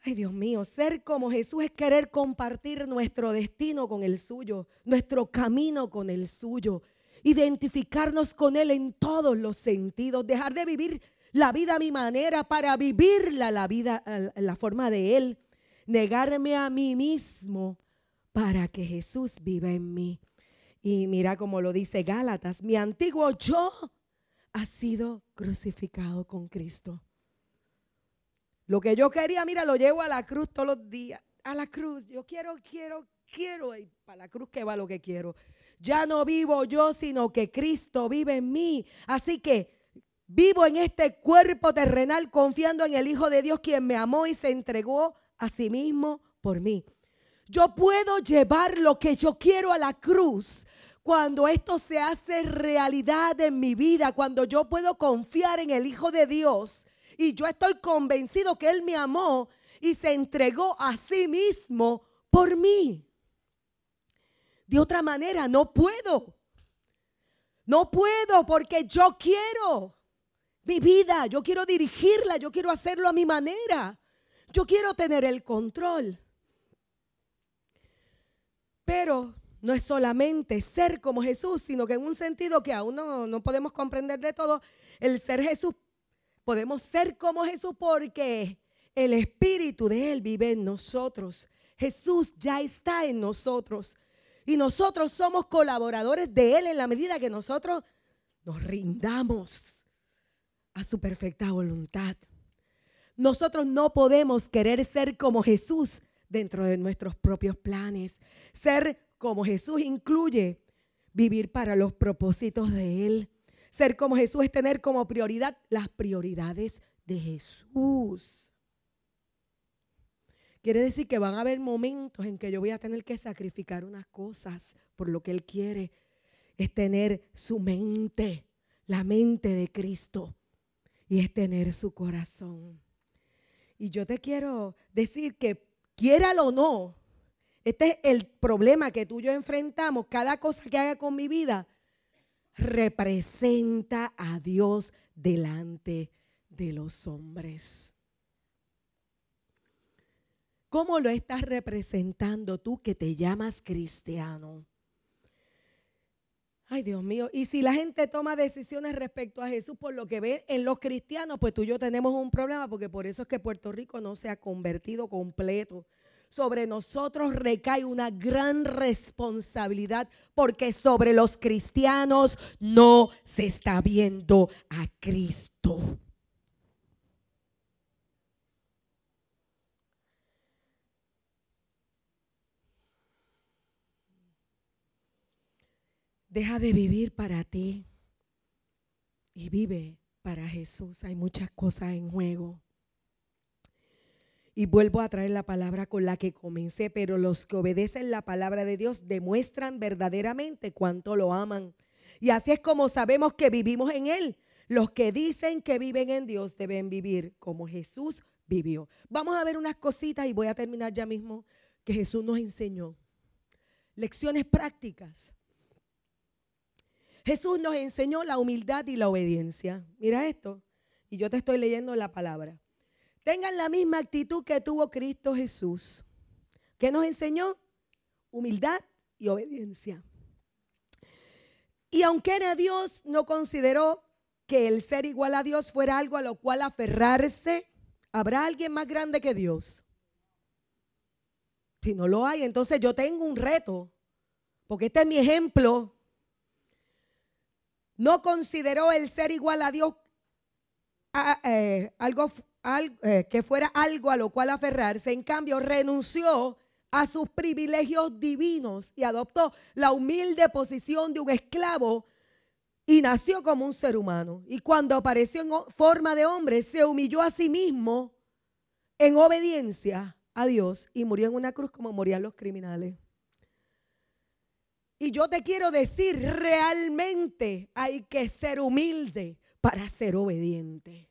Speaker 1: Ay, Dios mío, ser como Jesús es querer compartir nuestro destino con el suyo, nuestro camino con el suyo, identificarnos con Él en todos los sentidos, dejar de vivir la vida a mi manera para vivirla la vida, la forma de Él, negarme a mí mismo para que Jesús viva en mí. Y mira como lo dice Gálatas, mi antiguo yo ha sido crucificado con Cristo. Lo que yo quería, mira, lo llevo a la cruz todos los días. A la cruz. Yo quiero, quiero, quiero ir para la cruz que va lo que quiero. Ya no vivo yo, sino que Cristo vive en mí. Así que vivo en este cuerpo terrenal confiando en el Hijo de Dios, quien me amó y se entregó a sí mismo por mí. Yo puedo llevar lo que yo quiero a la cruz cuando esto se hace realidad en mi vida, cuando yo puedo confiar en el Hijo de Dios y yo estoy convencido que Él me amó y se entregó a sí mismo por mí. De otra manera, no puedo. No puedo porque yo quiero mi vida, yo quiero dirigirla, yo quiero hacerlo a mi manera. Yo quiero tener el control. Pero no es solamente ser como Jesús, sino que en un sentido que aún no, no podemos comprender de todo, el ser Jesús Podemos ser como Jesús porque el Espíritu de Él vive en nosotros. Jesús ya está en nosotros. Y nosotros somos colaboradores de Él en la medida que nosotros nos rindamos a su perfecta voluntad. Nosotros no podemos querer ser como Jesús dentro de nuestros propios planes. Ser como Jesús incluye vivir para los propósitos de Él. Ser como Jesús es tener como prioridad las prioridades de Jesús. Quiere decir que van a haber momentos en que yo voy a tener que sacrificar unas cosas por lo que Él quiere. Es tener su mente, la mente de Cristo. Y es tener su corazón. Y yo te quiero decir que, quiéralo o no, este es el problema que tú y yo enfrentamos. Cada cosa que haga con mi vida representa a Dios delante de los hombres. ¿Cómo lo estás representando tú que te llamas cristiano? Ay, Dios mío. Y si la gente toma decisiones respecto a Jesús por lo que ve en los cristianos, pues tú y yo tenemos un problema porque por eso es que Puerto Rico no se ha convertido completo sobre nosotros recae una gran responsabilidad porque sobre los cristianos no se está viendo a Cristo. Deja de vivir para ti y vive para Jesús. Hay muchas cosas en juego. Y vuelvo a traer la palabra con la que comencé, pero los que obedecen la palabra de Dios demuestran verdaderamente cuánto lo aman. Y así es como sabemos que vivimos en Él. Los que dicen que viven en Dios deben vivir como Jesús vivió. Vamos a ver unas cositas y voy a terminar ya mismo que Jesús nos enseñó. Lecciones prácticas. Jesús nos enseñó la humildad y la obediencia. Mira esto. Y yo te estoy leyendo la palabra tengan la misma actitud que tuvo Cristo Jesús. ¿Qué nos enseñó? Humildad y obediencia. Y aunque era Dios, no consideró que el ser igual a Dios fuera algo a lo cual aferrarse. ¿Habrá alguien más grande que Dios? Si no lo hay, entonces yo tengo un reto, porque este es mi ejemplo. No consideró el ser igual a Dios eh, algo eh, que fuera algo a lo cual aferrarse, en cambio renunció a sus privilegios divinos y adoptó la humilde posición de un esclavo y nació como un ser humano. Y cuando apareció en forma de hombre, se humilló a sí mismo en obediencia a Dios y murió en una cruz como morían los criminales. Y yo te quiero decir, realmente hay que ser humilde para ser obediente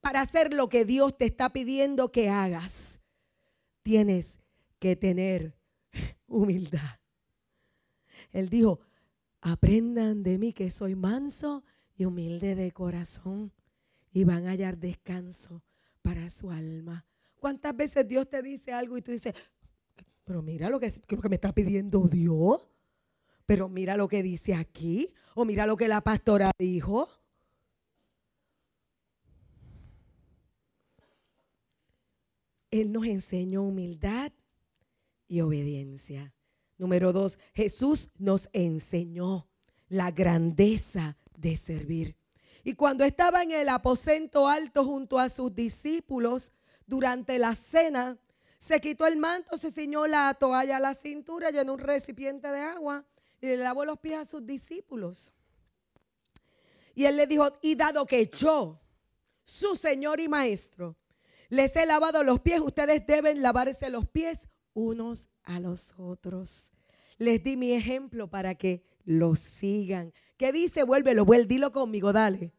Speaker 1: para hacer lo que Dios te está pidiendo que hagas, tienes que tener humildad. Él dijo, aprendan de mí que soy manso y humilde de corazón y van a hallar descanso para su alma. ¿Cuántas veces Dios te dice algo y tú dices, pero mira lo que, me está pidiendo Dios? Pero mira lo que dice aquí, o mira lo que la pastora dijo. Él nos enseñó humildad y obediencia. Número dos, Jesús nos enseñó la grandeza de servir. Y cuando estaba en el aposento alto junto a sus discípulos durante la cena, se quitó el manto, se ciñó la toalla a la cintura, llenó un recipiente de agua y le lavó los pies a sus discípulos. Y él le dijo, y dado que yo, su Señor y Maestro, les he lavado los pies, ustedes deben lavarse los pies unos a los otros. Les di mi ejemplo para que lo sigan. ¿Qué dice? Vuélvelo, vuelve, dilo conmigo, dale.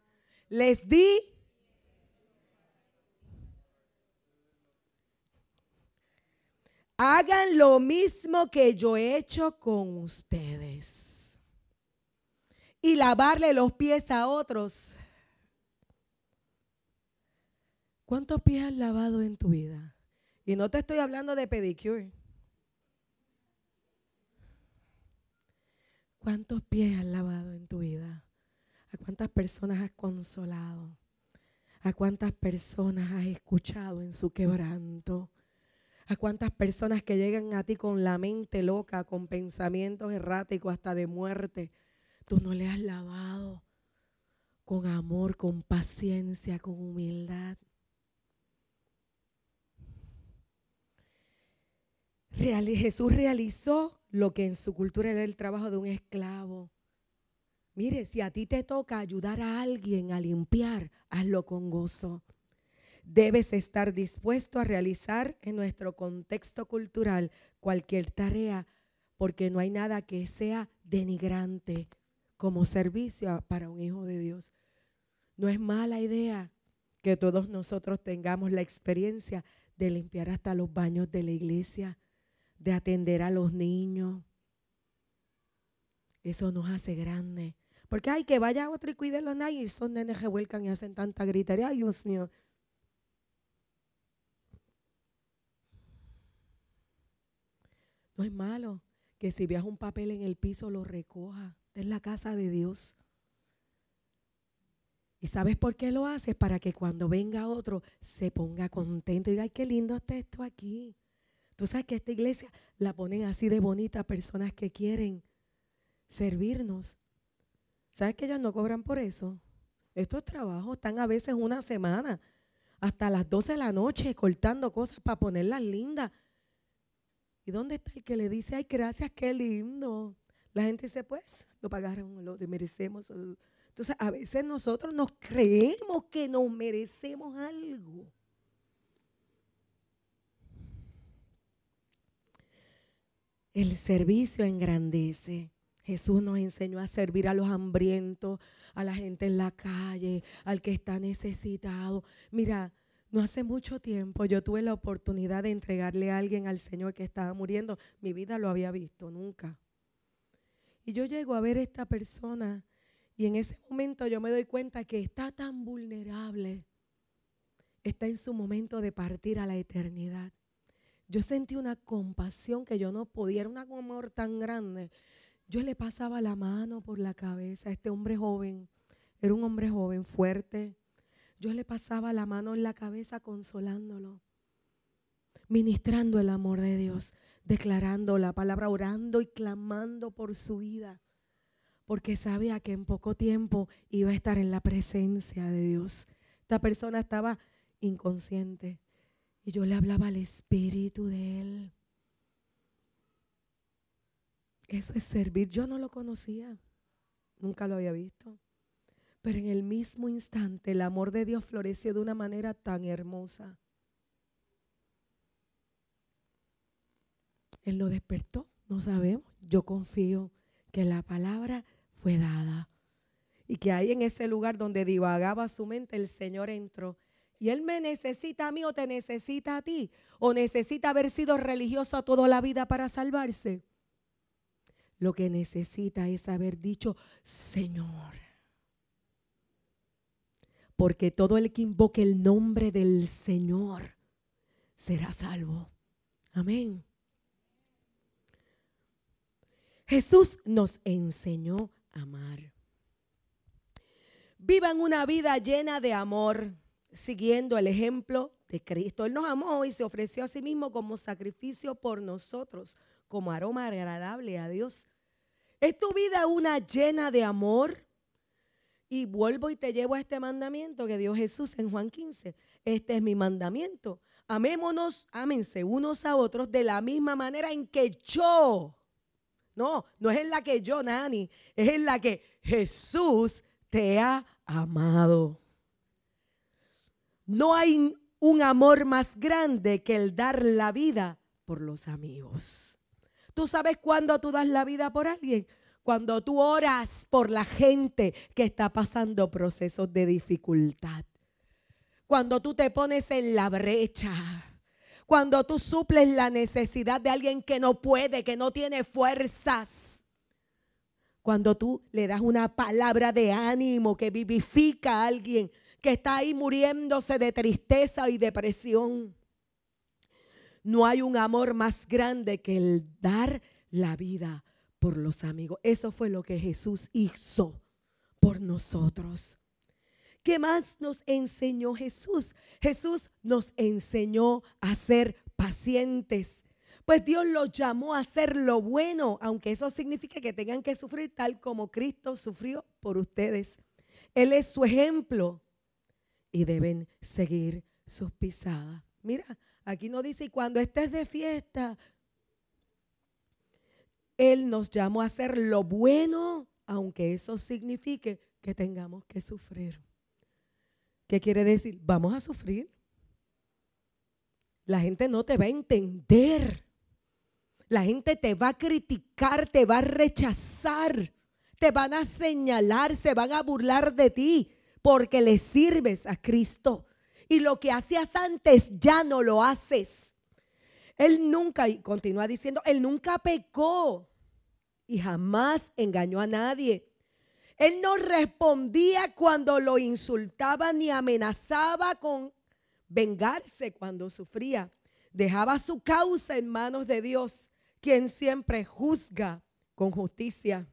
Speaker 1: Les di hagan lo mismo que yo he hecho con ustedes. Y lavarle los pies a otros. ¿Cuántos pies has lavado en tu vida? Y no te estoy hablando de pedicure. ¿Cuántos pies has lavado en tu vida? ¿A cuántas personas has consolado? ¿A cuántas personas has escuchado en su quebranto? ¿A cuántas personas que llegan a ti con la mente loca, con pensamientos erráticos hasta de muerte? Tú no le has lavado con amor, con paciencia, con humildad. Jesús realizó lo que en su cultura era el trabajo de un esclavo. Mire, si a ti te toca ayudar a alguien a limpiar, hazlo con gozo. Debes estar dispuesto a realizar en nuestro contexto cultural cualquier tarea, porque no hay nada que sea denigrante como servicio para un hijo de Dios. No es mala idea que todos nosotros tengamos la experiencia de limpiar hasta los baños de la iglesia de atender a los niños. Eso nos hace grande. Porque hay que vaya otro y cuide los niños y esos nenes que vuelcan y hacen tanta gritería. Ay, Dios mío. No es malo que si veas un papel en el piso lo recoja. Es la casa de Dios. ¿Y sabes por qué lo haces? Para que cuando venga otro se ponga contento y diga, ay, qué lindo está esto aquí. Tú sabes que esta iglesia la ponen así de bonita personas que quieren servirnos. ¿Sabes que ellos no cobran por eso? Estos trabajos están a veces una semana, hasta las 12 de la noche, cortando cosas para ponerlas lindas. ¿Y dónde está el que le dice, ay, gracias, qué lindo? La gente dice, pues, lo pagaron, lo merecemos. Entonces, a veces nosotros nos creemos que nos merecemos algo. El servicio engrandece. Jesús nos enseñó a servir a los hambrientos, a la gente en la calle, al que está necesitado. Mira, no hace mucho tiempo yo tuve la oportunidad de entregarle a alguien al Señor que estaba muriendo. Mi vida lo había visto nunca. Y yo llego a ver a esta persona y en ese momento yo me doy cuenta que está tan vulnerable. Está en su momento de partir a la eternidad yo sentí una compasión que yo no podía, era un amor tan grande. Yo le pasaba la mano por la cabeza a este hombre joven, era un hombre joven, fuerte. Yo le pasaba la mano en la cabeza consolándolo, ministrando el amor de Dios, declarando la palabra, orando y clamando por su vida, porque sabía que en poco tiempo iba a estar en la presencia de Dios. Esta persona estaba inconsciente, y yo le hablaba al espíritu de él. Eso es servir. Yo no lo conocía. Nunca lo había visto. Pero en el mismo instante el amor de Dios floreció de una manera tan hermosa. Él lo despertó, no sabemos. Yo confío que la palabra fue dada. Y que ahí en ese lugar donde divagaba su mente, el Señor entró Y Él me necesita a mí o te necesita a ti. O necesita haber sido religioso toda la vida para salvarse. Lo que necesita es haber dicho, Señor. Porque todo el que invoque el nombre del Señor será salvo. Amén. Jesús nos enseñó a amar. Vivan una vida llena de amor, siguiendo el ejemplo de Cristo. Él nos amó y se ofreció a sí mismo como sacrificio por nosotros, como aroma agradable a Dios. ¿Es tu vida una llena de amor? Y vuelvo y te llevo a este mandamiento que dio Jesús en Juan 15. Este es mi mandamiento. Amémonos, ámense unos a otros de la misma manera en que yo, no, no es en la que yo, Nani, es en la que Jesús te ha amado. No hay un amor más grande que el dar la vida por los amigos. ¿Tú sabes cuándo tú das la vida por alguien? Cuando tú oras por la gente que está pasando procesos de dificultad. Cuando tú te pones en la brecha. Cuando tú suples la necesidad de alguien que no puede, que no tiene fuerzas cuando tú le das una palabra de ánimo que vivifica a alguien que está ahí muriéndose de tristeza y depresión. No hay un amor más grande que el dar la vida por los amigos. Eso fue lo que Jesús hizo por nosotros. ¿Qué más nos enseñó Jesús? Jesús nos enseñó a ser pacientes pues Dios los llamó a hacer lo bueno, aunque eso signifique que tengan que sufrir tal como Cristo sufrió por ustedes. Él es su ejemplo y deben seguir sus pisadas. Mira, aquí nos dice, y cuando estés de fiesta, Él nos llamó a hacer lo bueno, aunque eso signifique que tengamos que sufrir. ¿Qué quiere decir? Vamos a sufrir. La gente no te va a entender. La gente te va a criticar, te va a rechazar, te van a señalar, se van a burlar de ti porque le sirves a Cristo. Y lo que hacías antes ya no lo haces. Él nunca, y continúa diciendo, él nunca pecó y jamás engañó a nadie. Él no respondía cuando lo insultaba ni amenazaba con vengarse cuando sufría. Dejaba su causa en manos de Dios quien siempre juzga con justicia.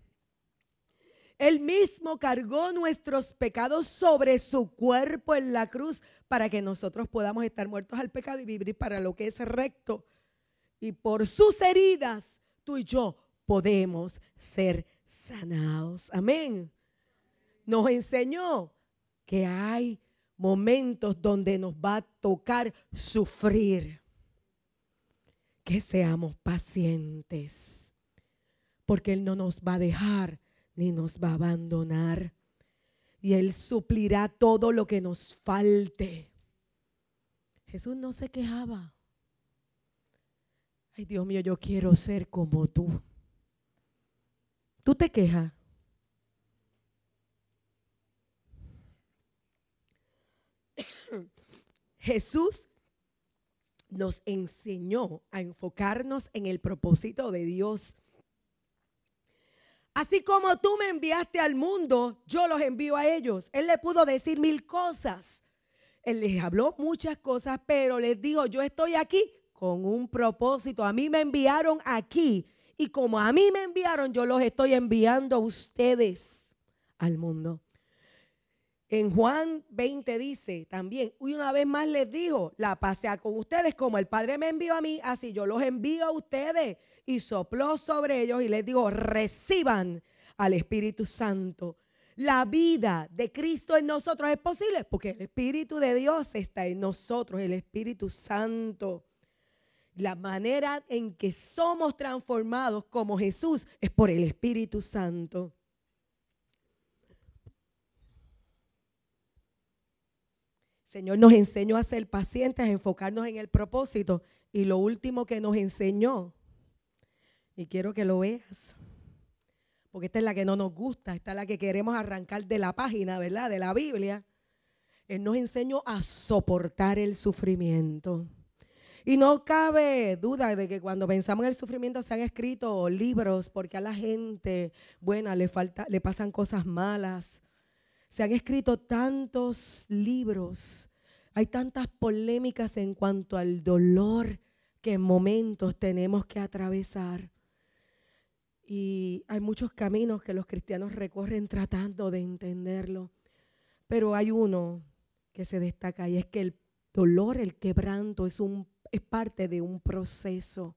Speaker 1: Él mismo cargó nuestros pecados sobre su cuerpo en la cruz para que nosotros podamos estar muertos al pecado y vivir para lo que es recto. Y por sus heridas, tú y yo podemos ser sanados. Amén. Nos enseñó que hay momentos donde nos va a tocar sufrir que seamos pacientes, porque Él no nos va a dejar ni nos va a abandonar. Y Él suplirá todo lo que nos falte. Jesús no se quejaba. Ay, Dios mío, yo quiero ser como tú. Tú te quejas. Jesús nos enseñó a enfocarnos en el propósito de Dios. Así como tú me enviaste al mundo, yo los envío a ellos. Él le pudo decir mil cosas. Él les habló muchas cosas, pero les dijo, yo estoy aquí con un propósito. A mí me enviaron aquí. Y como a mí me enviaron, yo los estoy enviando a ustedes al mundo. En Juan 20 dice también, y una vez más les dijo, la pasea con ustedes como el Padre me envió a mí, así yo los envío a ustedes. Y sopló sobre ellos y les dijo, reciban al Espíritu Santo. La vida de Cristo en nosotros es posible porque el Espíritu de Dios está en nosotros, el Espíritu Santo. La manera en que somos transformados como Jesús es por el Espíritu Santo. Señor nos enseñó a ser pacientes, a enfocarnos en el propósito. Y lo último que nos enseñó, y quiero que lo veas, porque esta es la que no nos gusta, esta es la que queremos arrancar de la página, ¿verdad? De la Biblia. Él nos enseñó a soportar el sufrimiento. Y no cabe duda de que cuando pensamos en el sufrimiento se han escrito libros porque a la gente buena le falta, le pasan cosas malas. Se han escrito tantos libros. Hay tantas polémicas en cuanto al dolor que en momentos tenemos que atravesar. Y hay muchos caminos que los cristianos recorren tratando de entenderlo. Pero hay uno que se destaca y es que el dolor, el quebranto es un es parte de un proceso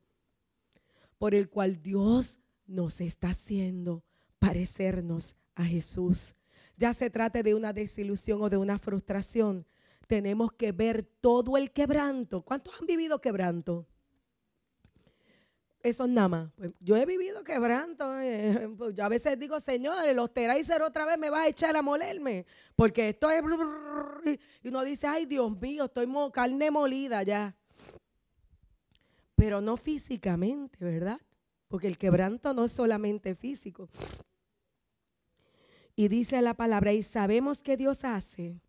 Speaker 1: por el cual Dios nos está haciendo parecernos a Jesús. Ya se trate de una desilusión o de una frustración, tenemos que ver todo el quebranto. ¿Cuántos han vivido quebranto? Eso es nada más. Pues yo he vivido quebranto. Eh, pues yo a veces digo, Señor, el ser otra vez me va a echar a molerme. Porque esto es. Y uno dice, ay Dios mío, estoy carne molida ya pero no físicamente, ¿verdad? Porque el quebranto no es solamente físico. Y dice la palabra, y sabemos que Dios hace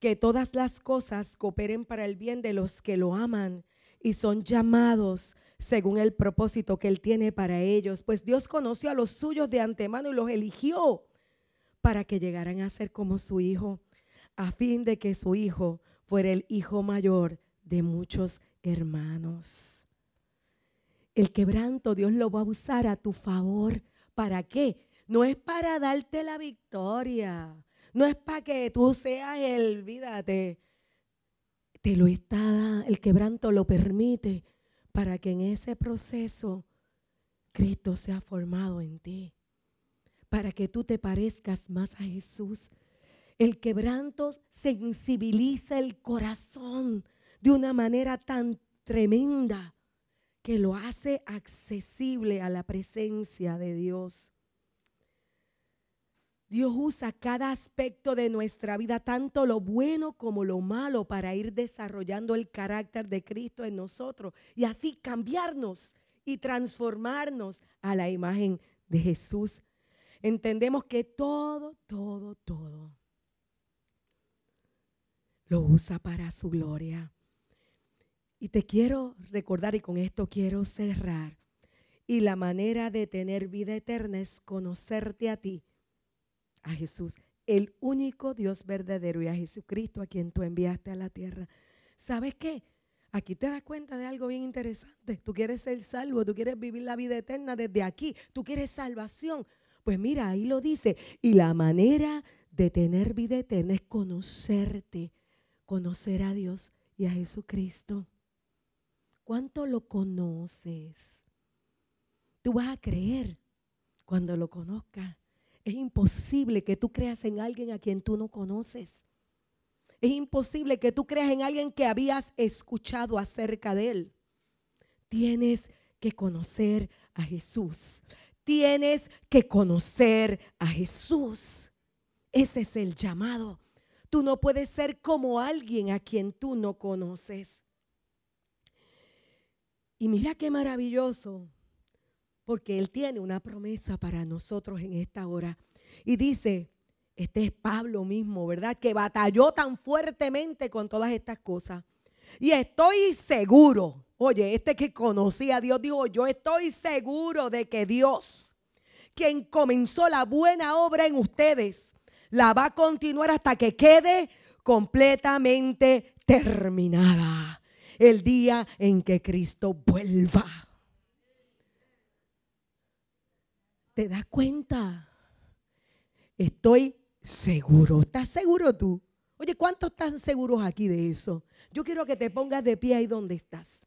Speaker 1: que todas las cosas cooperen para el bien de los que lo aman y son llamados según el propósito que Él tiene para ellos. Pues Dios conoció a los suyos de antemano y los eligió para que llegaran a ser como su Hijo, a fin de que su Hijo fuera el Hijo mayor de muchos hermanos. El quebranto Dios lo va a usar a tu favor. ¿Para qué? No es para darte la victoria. No es para que tú seas el, vídate. Te lo está, el quebranto lo permite para que en ese proceso Cristo sea formado en ti. Para que tú te parezcas más a Jesús. El quebranto sensibiliza el corazón de una manera tan tremenda que lo hace accesible a la presencia de Dios. Dios usa cada aspecto de nuestra vida, tanto lo bueno como lo malo, para ir desarrollando el carácter de Cristo en nosotros y así cambiarnos y transformarnos a la imagen de Jesús. Entendemos que todo, todo, todo lo usa para su gloria. Y te quiero recordar, y con esto quiero cerrar, y la manera de tener vida eterna es conocerte a ti, a Jesús, el único Dios verdadero y a Jesucristo a quien tú enviaste a la tierra. ¿Sabes qué? Aquí te das cuenta de algo bien interesante. Tú quieres ser salvo, tú quieres vivir la vida eterna desde aquí, tú quieres salvación. Pues mira, ahí lo dice. Y la manera de tener vida eterna es conocerte, conocer a Dios y a Jesucristo. ¿Cuánto lo conoces? Tú vas a creer cuando lo conozcas. Es imposible que tú creas en alguien a quien tú no conoces. Es imposible que tú creas en alguien que habías escuchado acerca de él. Tienes que conocer a Jesús. Tienes que conocer a Jesús. Ese es el llamado. Tú no puedes ser como alguien a quien tú no conoces. Y mira qué maravilloso, porque Él tiene una promesa para nosotros en esta hora. Y dice, este es Pablo mismo, ¿verdad? Que batalló tan fuertemente con todas estas cosas. Y estoy seguro, oye, este que conocía a Dios dijo, yo estoy seguro de que Dios, quien comenzó la buena obra en ustedes, la va a continuar hasta que quede completamente terminada el día en que Cristo vuelva. ¿Te das cuenta? Estoy seguro. ¿Estás seguro tú? Oye, ¿cuántos están seguros aquí de eso? Yo quiero que te pongas de pie ahí donde estás.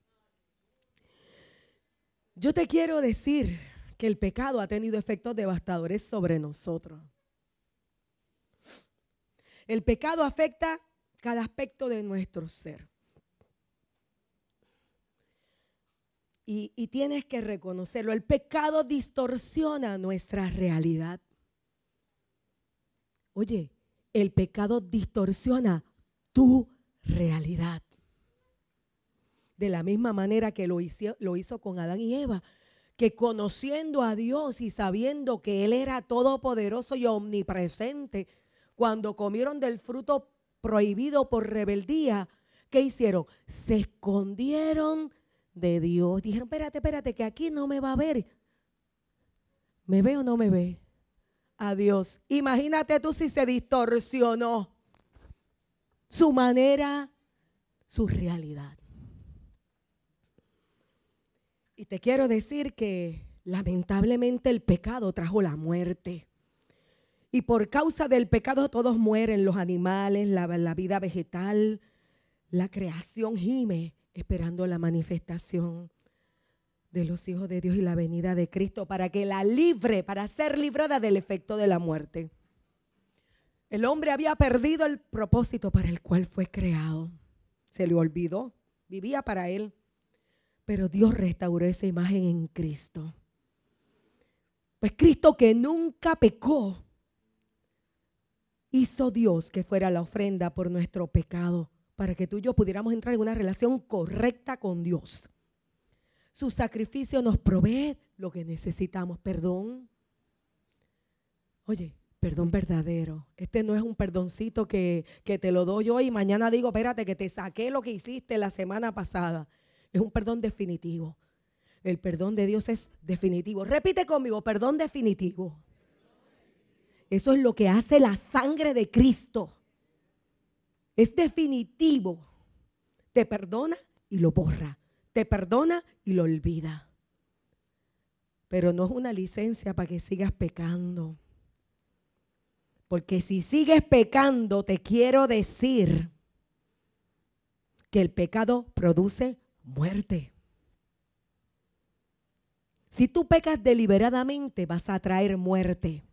Speaker 1: Yo te quiero decir que el pecado ha tenido efectos devastadores sobre nosotros. El pecado afecta cada aspecto de nuestro ser. Y, tienes que reconocerlo. El pecado distorsiona nuestra realidad. Oye, el pecado distorsiona tu realidad. De la misma manera que lo hizo, lo hizo, con Adán y Eva, que conociendo a Dios y sabiendo que Él era todopoderoso y omnipresente, cuando comieron del fruto prohibido por rebeldía, ¿qué hicieron? Se escondieron de Dios. Dijeron, espérate, espérate, que aquí no me va a ver. ¿Me ve o no me ve? Adiós. Imagínate tú si se distorsionó su manera, su realidad. Y te quiero decir que lamentablemente el pecado trajo la muerte. Y por causa del pecado todos mueren, los animales, la, la vida vegetal, la creación gime esperando la manifestación de los hijos de Dios y la venida de Cristo para que la libre, para ser librada del efecto de la muerte. El hombre había perdido el propósito para el cual fue creado. Se le olvidó, vivía para él. Pero Dios restauró esa imagen en Cristo. Pues Cristo que nunca pecó, hizo Dios que fuera la ofrenda por nuestro pecado, para que tú y yo pudiéramos entrar en una relación correcta con Dios. Su sacrificio nos provee lo que necesitamos, perdón. Oye, perdón verdadero. Este no es un perdoncito que, que te lo doy hoy y mañana digo, espérate, que te saqué lo que hiciste la semana pasada. Es un perdón definitivo. El perdón de Dios es definitivo. Repite conmigo, perdón definitivo. Eso es lo que hace la sangre de Cristo. Es definitivo. Te perdona y lo borra te perdona y lo olvida. Pero no es una licencia para que sigas pecando. Porque si sigues pecando, te quiero decir que el pecado produce muerte. Si tú pecas deliberadamente, vas a traer muerte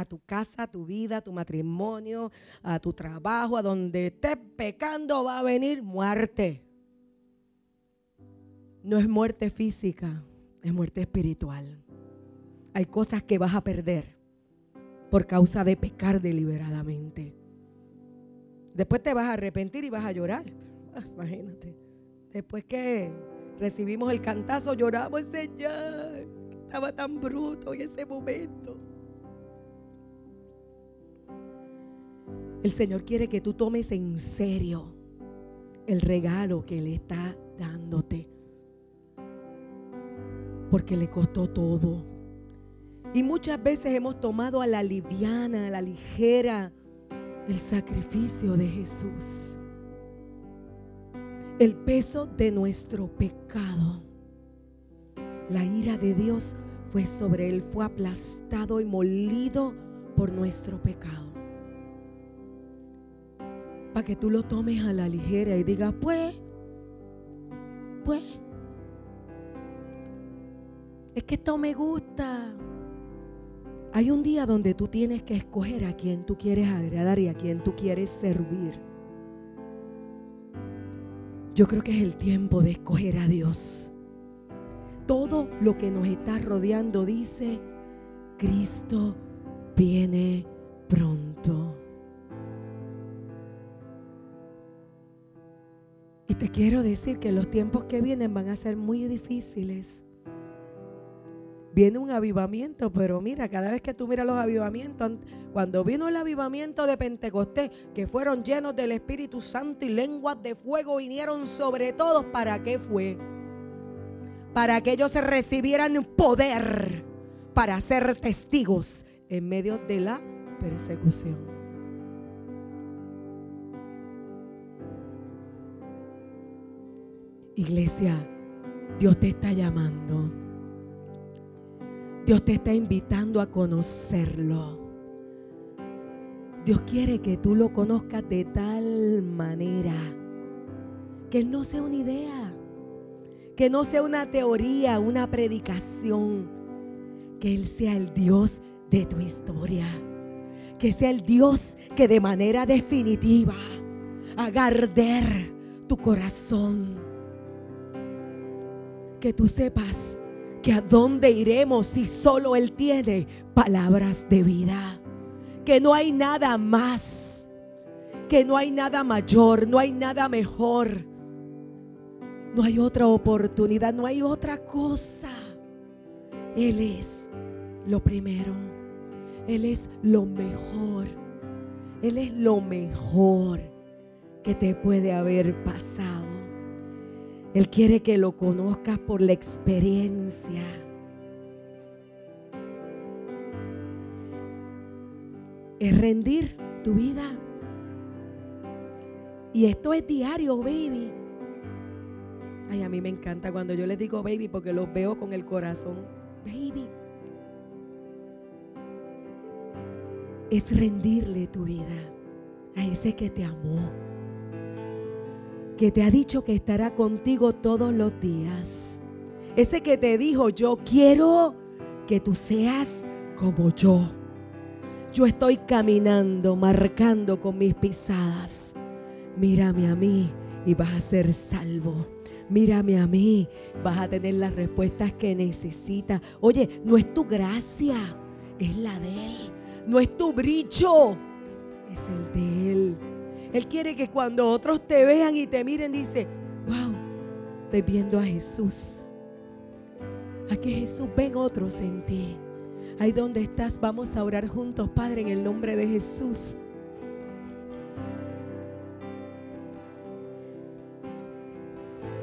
Speaker 1: a tu casa, a tu vida, a tu matrimonio, a tu trabajo, a donde estés pecando, va a venir muerte no es muerte física, es muerte espiritual. Hay cosas que vas a perder por causa de pecar deliberadamente. Después te vas a arrepentir y vas a llorar. Ah, imagínate. Después que recibimos el cantazo, lloramos, Señor, estaba tan bruto en ese momento. El Señor quiere que tú tomes en serio el regalo que Él está dándote porque le costó todo. Y muchas veces hemos tomado a la liviana, a la ligera, el sacrificio de Jesús. El peso de nuestro pecado. La ira de Dios fue sobre él, fue aplastado y molido por nuestro pecado. Para que tú lo tomes a la ligera y digas, pues, pues, es que esto me gusta. Hay un día donde tú tienes que escoger a quien tú quieres agradar y a quien tú quieres servir. Yo creo que es el tiempo de escoger a Dios. Todo lo que nos está rodeando dice, Cristo viene pronto. Y te quiero decir que los tiempos que vienen van a ser muy difíciles viene un avivamiento, pero mira, cada vez que tú miras los avivamientos, cuando vino el avivamiento de Pentecostés, que fueron llenos del Espíritu Santo y lenguas de fuego vinieron sobre todos, ¿para qué fue? Para que ellos recibieran poder para ser testigos en medio de la persecución. Iglesia, Dios te está llamando. Dios te está invitando a conocerlo. Dios quiere que tú lo conozcas de tal manera que no sea una idea, que no sea una teoría, una predicación, que Él sea el Dios de tu historia, que sea el Dios que de manera definitiva haga arder tu corazón, que tú sepas que a dónde iremos si solo Él tiene palabras de vida. Que no hay nada más, que no hay nada mayor, no hay nada mejor. No hay otra oportunidad, no hay otra cosa. Él es lo primero. Él es lo mejor. Él es lo mejor. que te puede haber pasado. Él quiere que lo conozcas por la experiencia. Es rendir tu vida. Y esto es diario, baby. Ay, a mí me encanta cuando yo les digo baby porque los veo con el corazón. Baby. Es rendirle tu vida a ese que te amó. Que te ha dicho que estará contigo todos los días. Ese que te dijo, yo quiero que tú seas como yo. Yo estoy caminando, marcando con mis pisadas. Mírame a mí y vas a ser salvo mírame a mí, vas a tener las respuestas que necesitas. Oye, no es tu gracia, es la de Él. No es tu brillo, es el de Él. Él quiere que cuando otros te vean y te miren, dice, wow, estoy viendo a Jesús. A que Jesús ven otros en ti. Ahí donde estás, vamos a orar juntos, Padre, en el nombre de Jesús.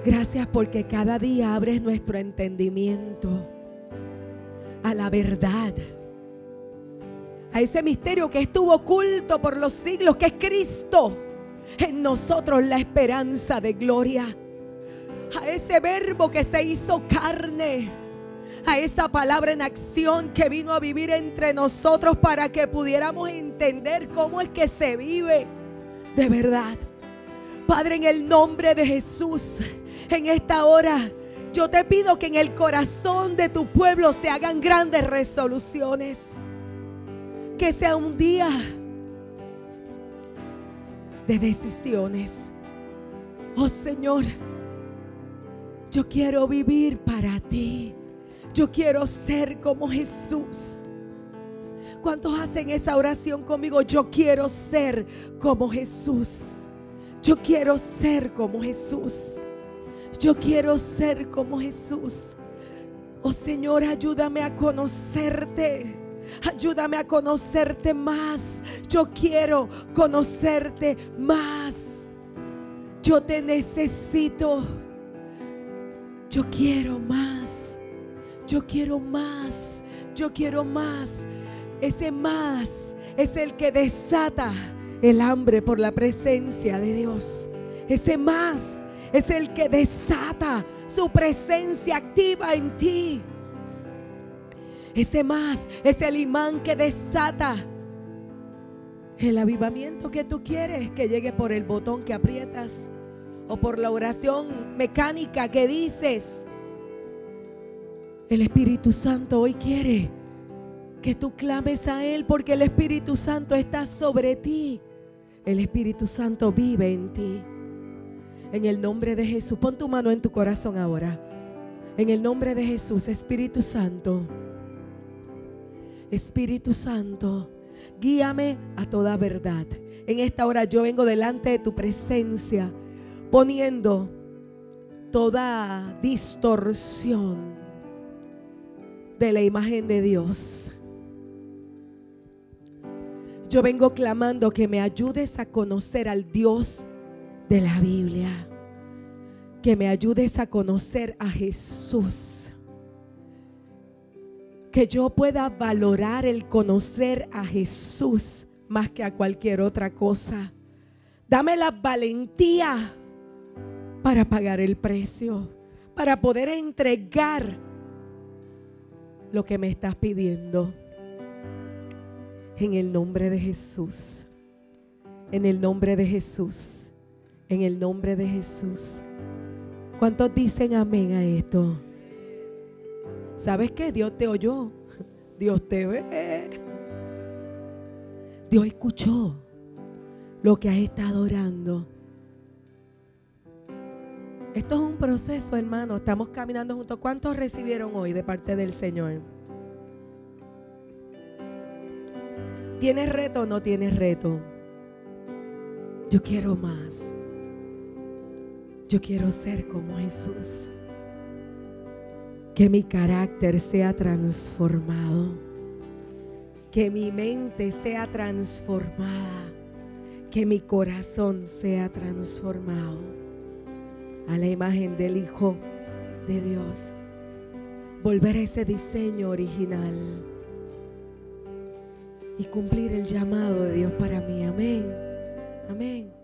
Speaker 1: Gracias porque cada día abres nuestro entendimiento a la verdad, a ese misterio que estuvo oculto por los siglos, que es Cristo, en nosotros la esperanza de gloria, a ese verbo que se hizo carne, a esa palabra en acción que vino a vivir entre nosotros para que pudiéramos entender cómo es que se vive de verdad. Padre, en el nombre de Jesús en esta hora. Yo te pido que en el corazón de tu pueblo se hagan grandes resoluciones. Que sea un día de decisiones. Oh Señor, yo quiero vivir para ti. Yo quiero ser como Jesús. ¿Cuántos hacen esa oración conmigo? Yo quiero ser como Jesús. Yo quiero ser como Jesús. Yo quiero ser como Jesús. Oh Señor, ayúdame a conocerte. Ayúdame a conocerte más. Yo quiero conocerte más. Yo te necesito. Yo quiero más. Yo quiero más. Yo quiero más. Ese más es el que desata el hambre por la presencia de Dios. Ese más es el que desata su presencia activa en ti. Ese más es el imán que desata el avivamiento que tú quieres que llegue por el botón que aprietas o por la oración mecánica que dices. El Espíritu Santo hoy quiere que tú clames a Él porque el Espíritu Santo está sobre ti. El Espíritu Santo vive en ti. En el nombre de Jesús, pon tu mano en tu corazón ahora. En el nombre de Jesús, Espíritu Santo. Espíritu Santo, guíame a toda verdad. En esta hora yo vengo delante de tu presencia poniendo toda distorsión de la imagen de Dios. Yo vengo clamando que me ayudes a conocer al Dios de la Biblia. Que me ayudes a conocer a Jesús. Que yo pueda valorar el conocer a Jesús más que a cualquier otra cosa. Dame la valentía para pagar el precio, para poder entregar lo que me estás pidiendo. En el nombre de Jesús. En el nombre de Jesús en el nombre de Jesús. ¿Cuántos dicen amén a esto? ¿Sabes qué? Dios te oyó. Dios te ve. Dios escuchó lo que has estado orando. Esto es un proceso, hermano. Estamos caminando juntos. ¿Cuántos recibieron hoy de parte del Señor? ¿Tienes reto o no tienes reto? Yo quiero más. Yo quiero ser como Jesús. Que mi carácter sea transformado. Que mi mente sea transformada. que mi corazón sea transformado a la imagen del Hijo de Dios. Volver a ese diseño original y cumplir el llamado de Dios para mí. Amén. Amén.